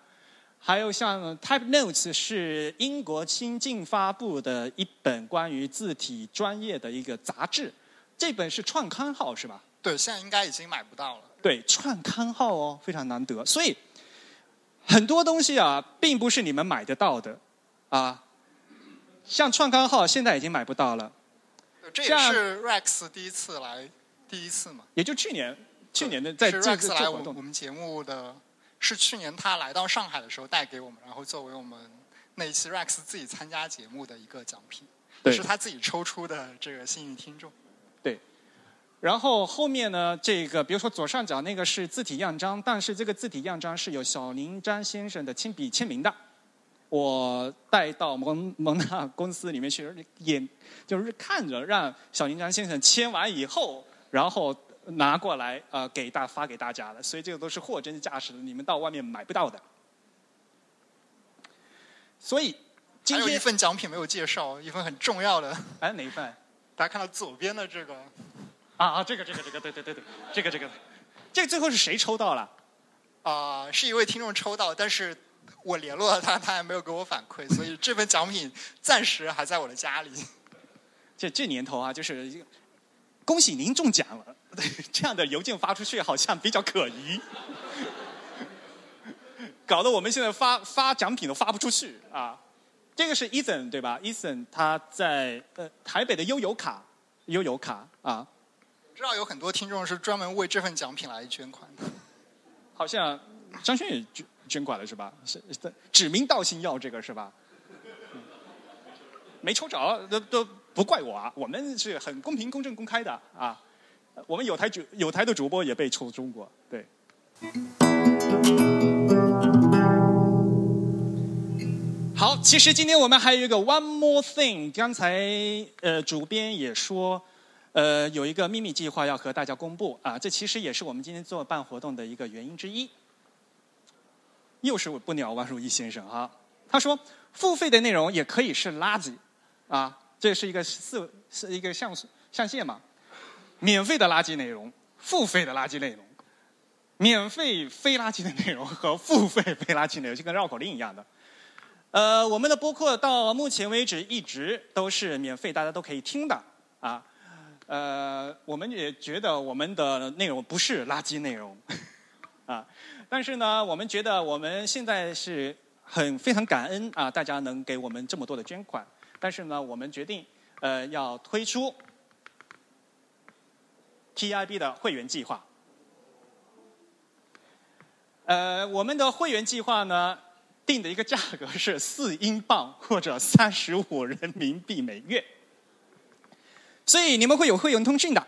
还有像 Type Notes 是英国新近发布的一本关于字体专业的一个杂志，这本是创刊号是吧？对，现在应该已经买不到了。对，创刊号哦，非常难得。所以很多东西啊，并不是你们买得到的啊。像创刊号现在已经买不到了。这也是 Rex 第一次来，第一次嘛。也就去年，去年的在这个 Rex 来我我们节目的。是去年他来到上海的时候带给我们，然后作为我们那一期 Rex 自己参加节目的一个奖品，是他自己抽出的这个幸运听众。对。然后后面呢，这个比如说左上角那个是字体样章，但是这个字体样章是有小林章先生的亲笔签名的，我带到蒙蒙纳公司里面去，眼就是看着让小林章先生签完以后，然后。拿过来，呃，给大发给大家的，所以这个都是货真价实的，你们到外面买不到的。所以，还有一份奖品没有介绍，一份很重要的。哎，哪一份？大家看到左边的这个。啊啊，这个这个这个，对对对对，这个这个，这个最后是谁抽到了？啊，是一位听众抽到，但是我联络了他，他还没有给我反馈，所以这份奖品暂时还在我的家里。这这年头啊，就是恭喜您中奖了。对，这样的邮件发出去好像比较可疑，搞得我们现在发发奖品都发不出去啊。这个是 Ethan 对吧？Ethan 他在呃台北的悠游卡，悠游卡啊。知道有很多听众是专门为这份奖品来捐款的。好像张轩也捐捐款了是吧？是指名道姓要这个是吧？没抽着，都都不怪我啊，我们是很公平、公正、公开的啊。我们有台主有台的主播也被抽中过，对。好，其实今天我们还有一个 one more thing，刚才呃主编也说，呃有一个秘密计划要和大家公布啊，这其实也是我们今天做办活动的一个原因之一。又是不鸟万如意先生啊，他说付费的内容也可以是垃圾啊，这是一个四是一个象象限嘛，免费的垃圾内容，付费的垃圾内容，免费非垃圾的内容和付费非垃圾内容就跟绕口令一样的。呃，我们的播客到目前为止一直都是免费，大家都可以听的啊。呃，我们也觉得我们的内容不是垃圾内容 啊，但是呢，我们觉得我们现在是很非常感恩啊，大家能给我们这么多的捐款。但是呢，我们决定呃要推出 TIB 的会员计划。呃，我们的会员计划呢。定的一个价格是四英镑或者三十五人民币每月，所以你们会有会员通讯的。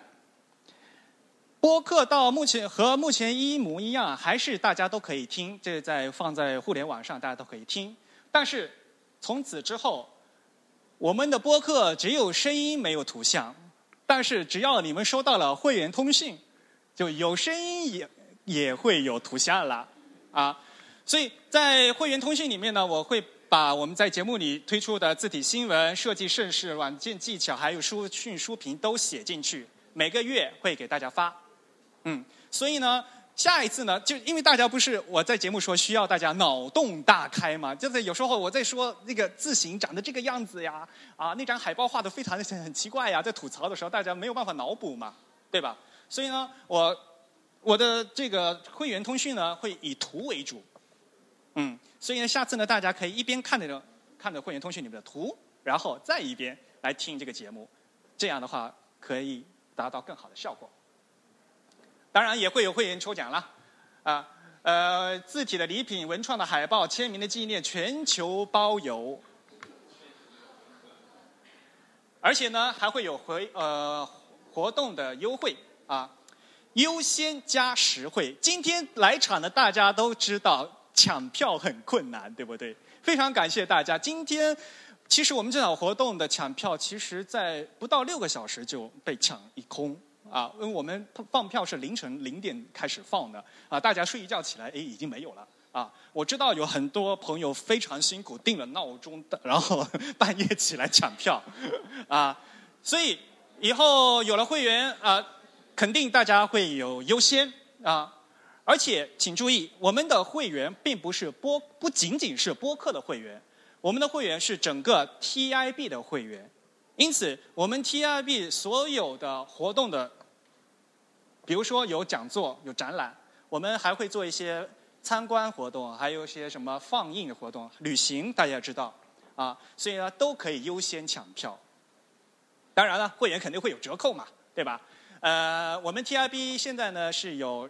播客到目前和目前一模一样，还是大家都可以听，这在放在互联网上大家都可以听。但是从此之后，我们的播客只有声音没有图像，但是只要你们收到了会员通讯，就有声音也也会有图像了啊。所以在会员通讯里面呢，我会把我们在节目里推出的字体新闻、设计盛世、软件技巧，还有书讯书评都写进去，每个月会给大家发。嗯，所以呢，下一次呢，就因为大家不是我在节目说需要大家脑洞大开嘛，就是有时候我在说那个字形长得这个样子呀，啊，那张海报画的非常的很奇怪呀，在吐槽的时候大家没有办法脑补嘛，对吧？所以呢，我我的这个会员通讯呢，会以图为主。嗯，所以呢，下次呢，大家可以一边看着看着会员通讯里面的图，然后再一边来听这个节目，这样的话可以达到更好的效果。当然也会有会员抽奖啦，啊，呃，字体的礼品、文创的海报、签名的纪念，全球包邮。而且呢，还会有回呃活动的优惠啊，优先加实惠。今天来场的大家都知道。抢票很困难，对不对？非常感谢大家。今天其实我们这场活动的抢票，其实在不到六个小时就被抢一空啊！因为我们放票是凌晨零点开始放的啊，大家睡一觉起来，哎，已经没有了啊！我知道有很多朋友非常辛苦定了闹钟，然后半夜起来抢票 啊，所以以后有了会员啊，肯定大家会有优先啊。而且请注意，我们的会员并不是播，不仅仅是播客的会员，我们的会员是整个 TIB 的会员。因此，我们 TIB 所有的活动的，比如说有讲座、有展览，我们还会做一些参观活动，还有一些什么放映的活动、旅行，大家知道啊，所以呢都可以优先抢票。当然了，会员肯定会有折扣嘛，对吧？呃，我们 TIB 现在呢是有。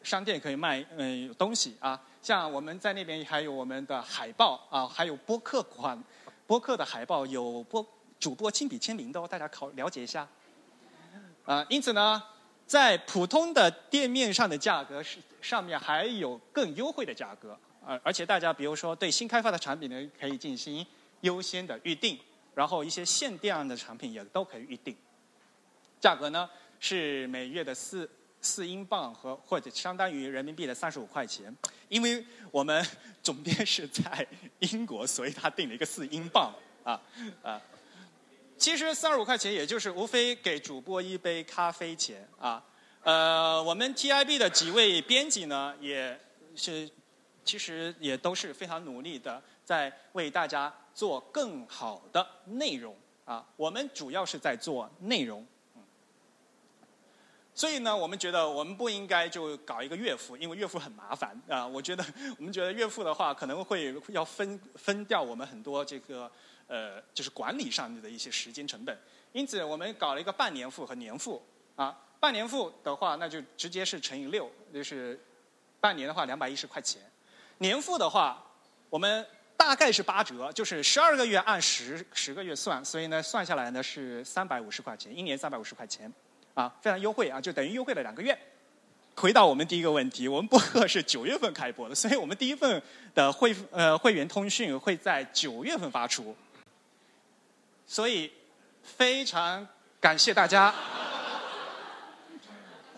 商店可以卖嗯东西啊，像我们在那边还有我们的海报啊，还有播客款，播客的海报有播主播亲笔签名的哦，大家考了解一下。啊，因此呢，在普通的店面上的价格是上面还有更优惠的价格而，而且大家比如说对新开发的产品呢，可以进行优先的预定，然后一些限量的产品也都可以预定，价格呢是每月的四。四英镑和或者相当于人民币的三十五块钱，因为我们总编是在英国，所以他定了一个四英镑啊啊。其实三十五块钱也就是无非给主播一杯咖啡钱啊。呃，我们 TIB 的几位编辑呢，也是其实也都是非常努力的，在为大家做更好的内容啊。我们主要是在做内容。所以呢，我们觉得我们不应该就搞一个月付，因为月付很麻烦啊。我觉得 我们觉得月付的话，可能会要分分掉我们很多这个呃，就是管理上面的一些时间成本。因此，我们搞了一个半年付和年付啊。半年付的话，那就直接是乘以六，就是半年的话两百一十块钱。年付的话，我们大概是八折，就是十二个月按十十个月算，所以呢算下来呢是三百五十块钱，一年三百五十块钱，啊，非常优惠啊，就等于优惠了两个月。回到我们第一个问题，我们播客是九月份开播的，所以我们第一份的会呃会员通讯会在九月份发出，所以非常感谢大家。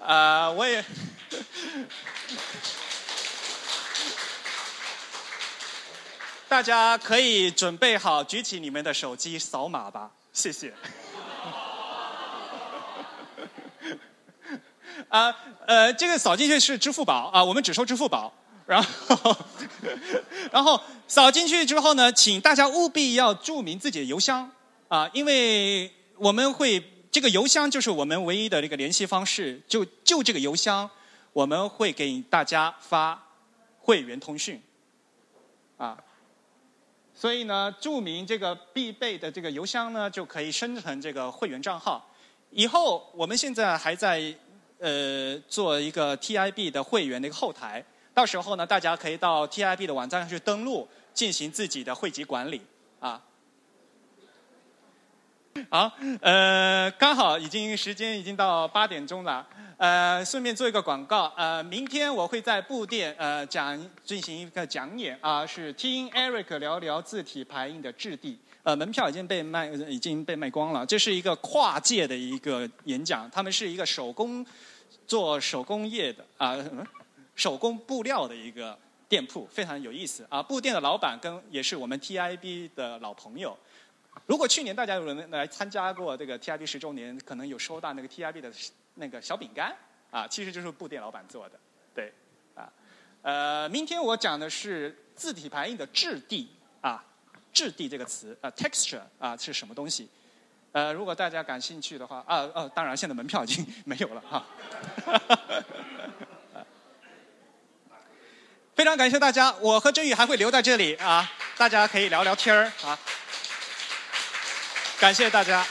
啊，我也。大家可以准备好，举起你们的手机扫码吧，谢谢。啊，呃，这个扫进去是支付宝啊，我们只收支付宝。然后，然后扫进去之后呢，请大家务必要注明自己的邮箱啊，因为我们会这个邮箱就是我们唯一的这个联系方式，就就这个邮箱，我们会给大家发会员通讯啊。所以呢，注明这个必备的这个邮箱呢，就可以生成这个会员账号。以后我们现在还在呃做一个 TIB 的会员的一个后台，到时候呢，大家可以到 TIB 的网站上去登录，进行自己的会籍管理啊。好，呃，刚好已经时间已经到八点钟了。呃，顺便做一个广告，呃，明天我会在布店呃讲进行一个讲演啊，是听 Eric 聊聊字体排印的质地。呃，门票已经被卖已经被卖光了。这是一个跨界的一个演讲，他们是一个手工做手工业的啊，手工布料的一个店铺，非常有意思啊。布店的老板跟也是我们 TIB 的老朋友。如果去年大家有人来参加过这个 TIB 十周年，可能有收到那个 TIB 的。那个小饼干啊，其实就是布店老板做的，对，啊，呃，明天我讲的是字体排印的质地啊，质地这个词啊，texture 啊是什么东西？呃，如果大家感兴趣的话，啊，呃，当然现在门票已经没有了哈。非常感谢大家，我和振宇还会留在这里啊，大家可以聊聊天儿啊，感谢大家。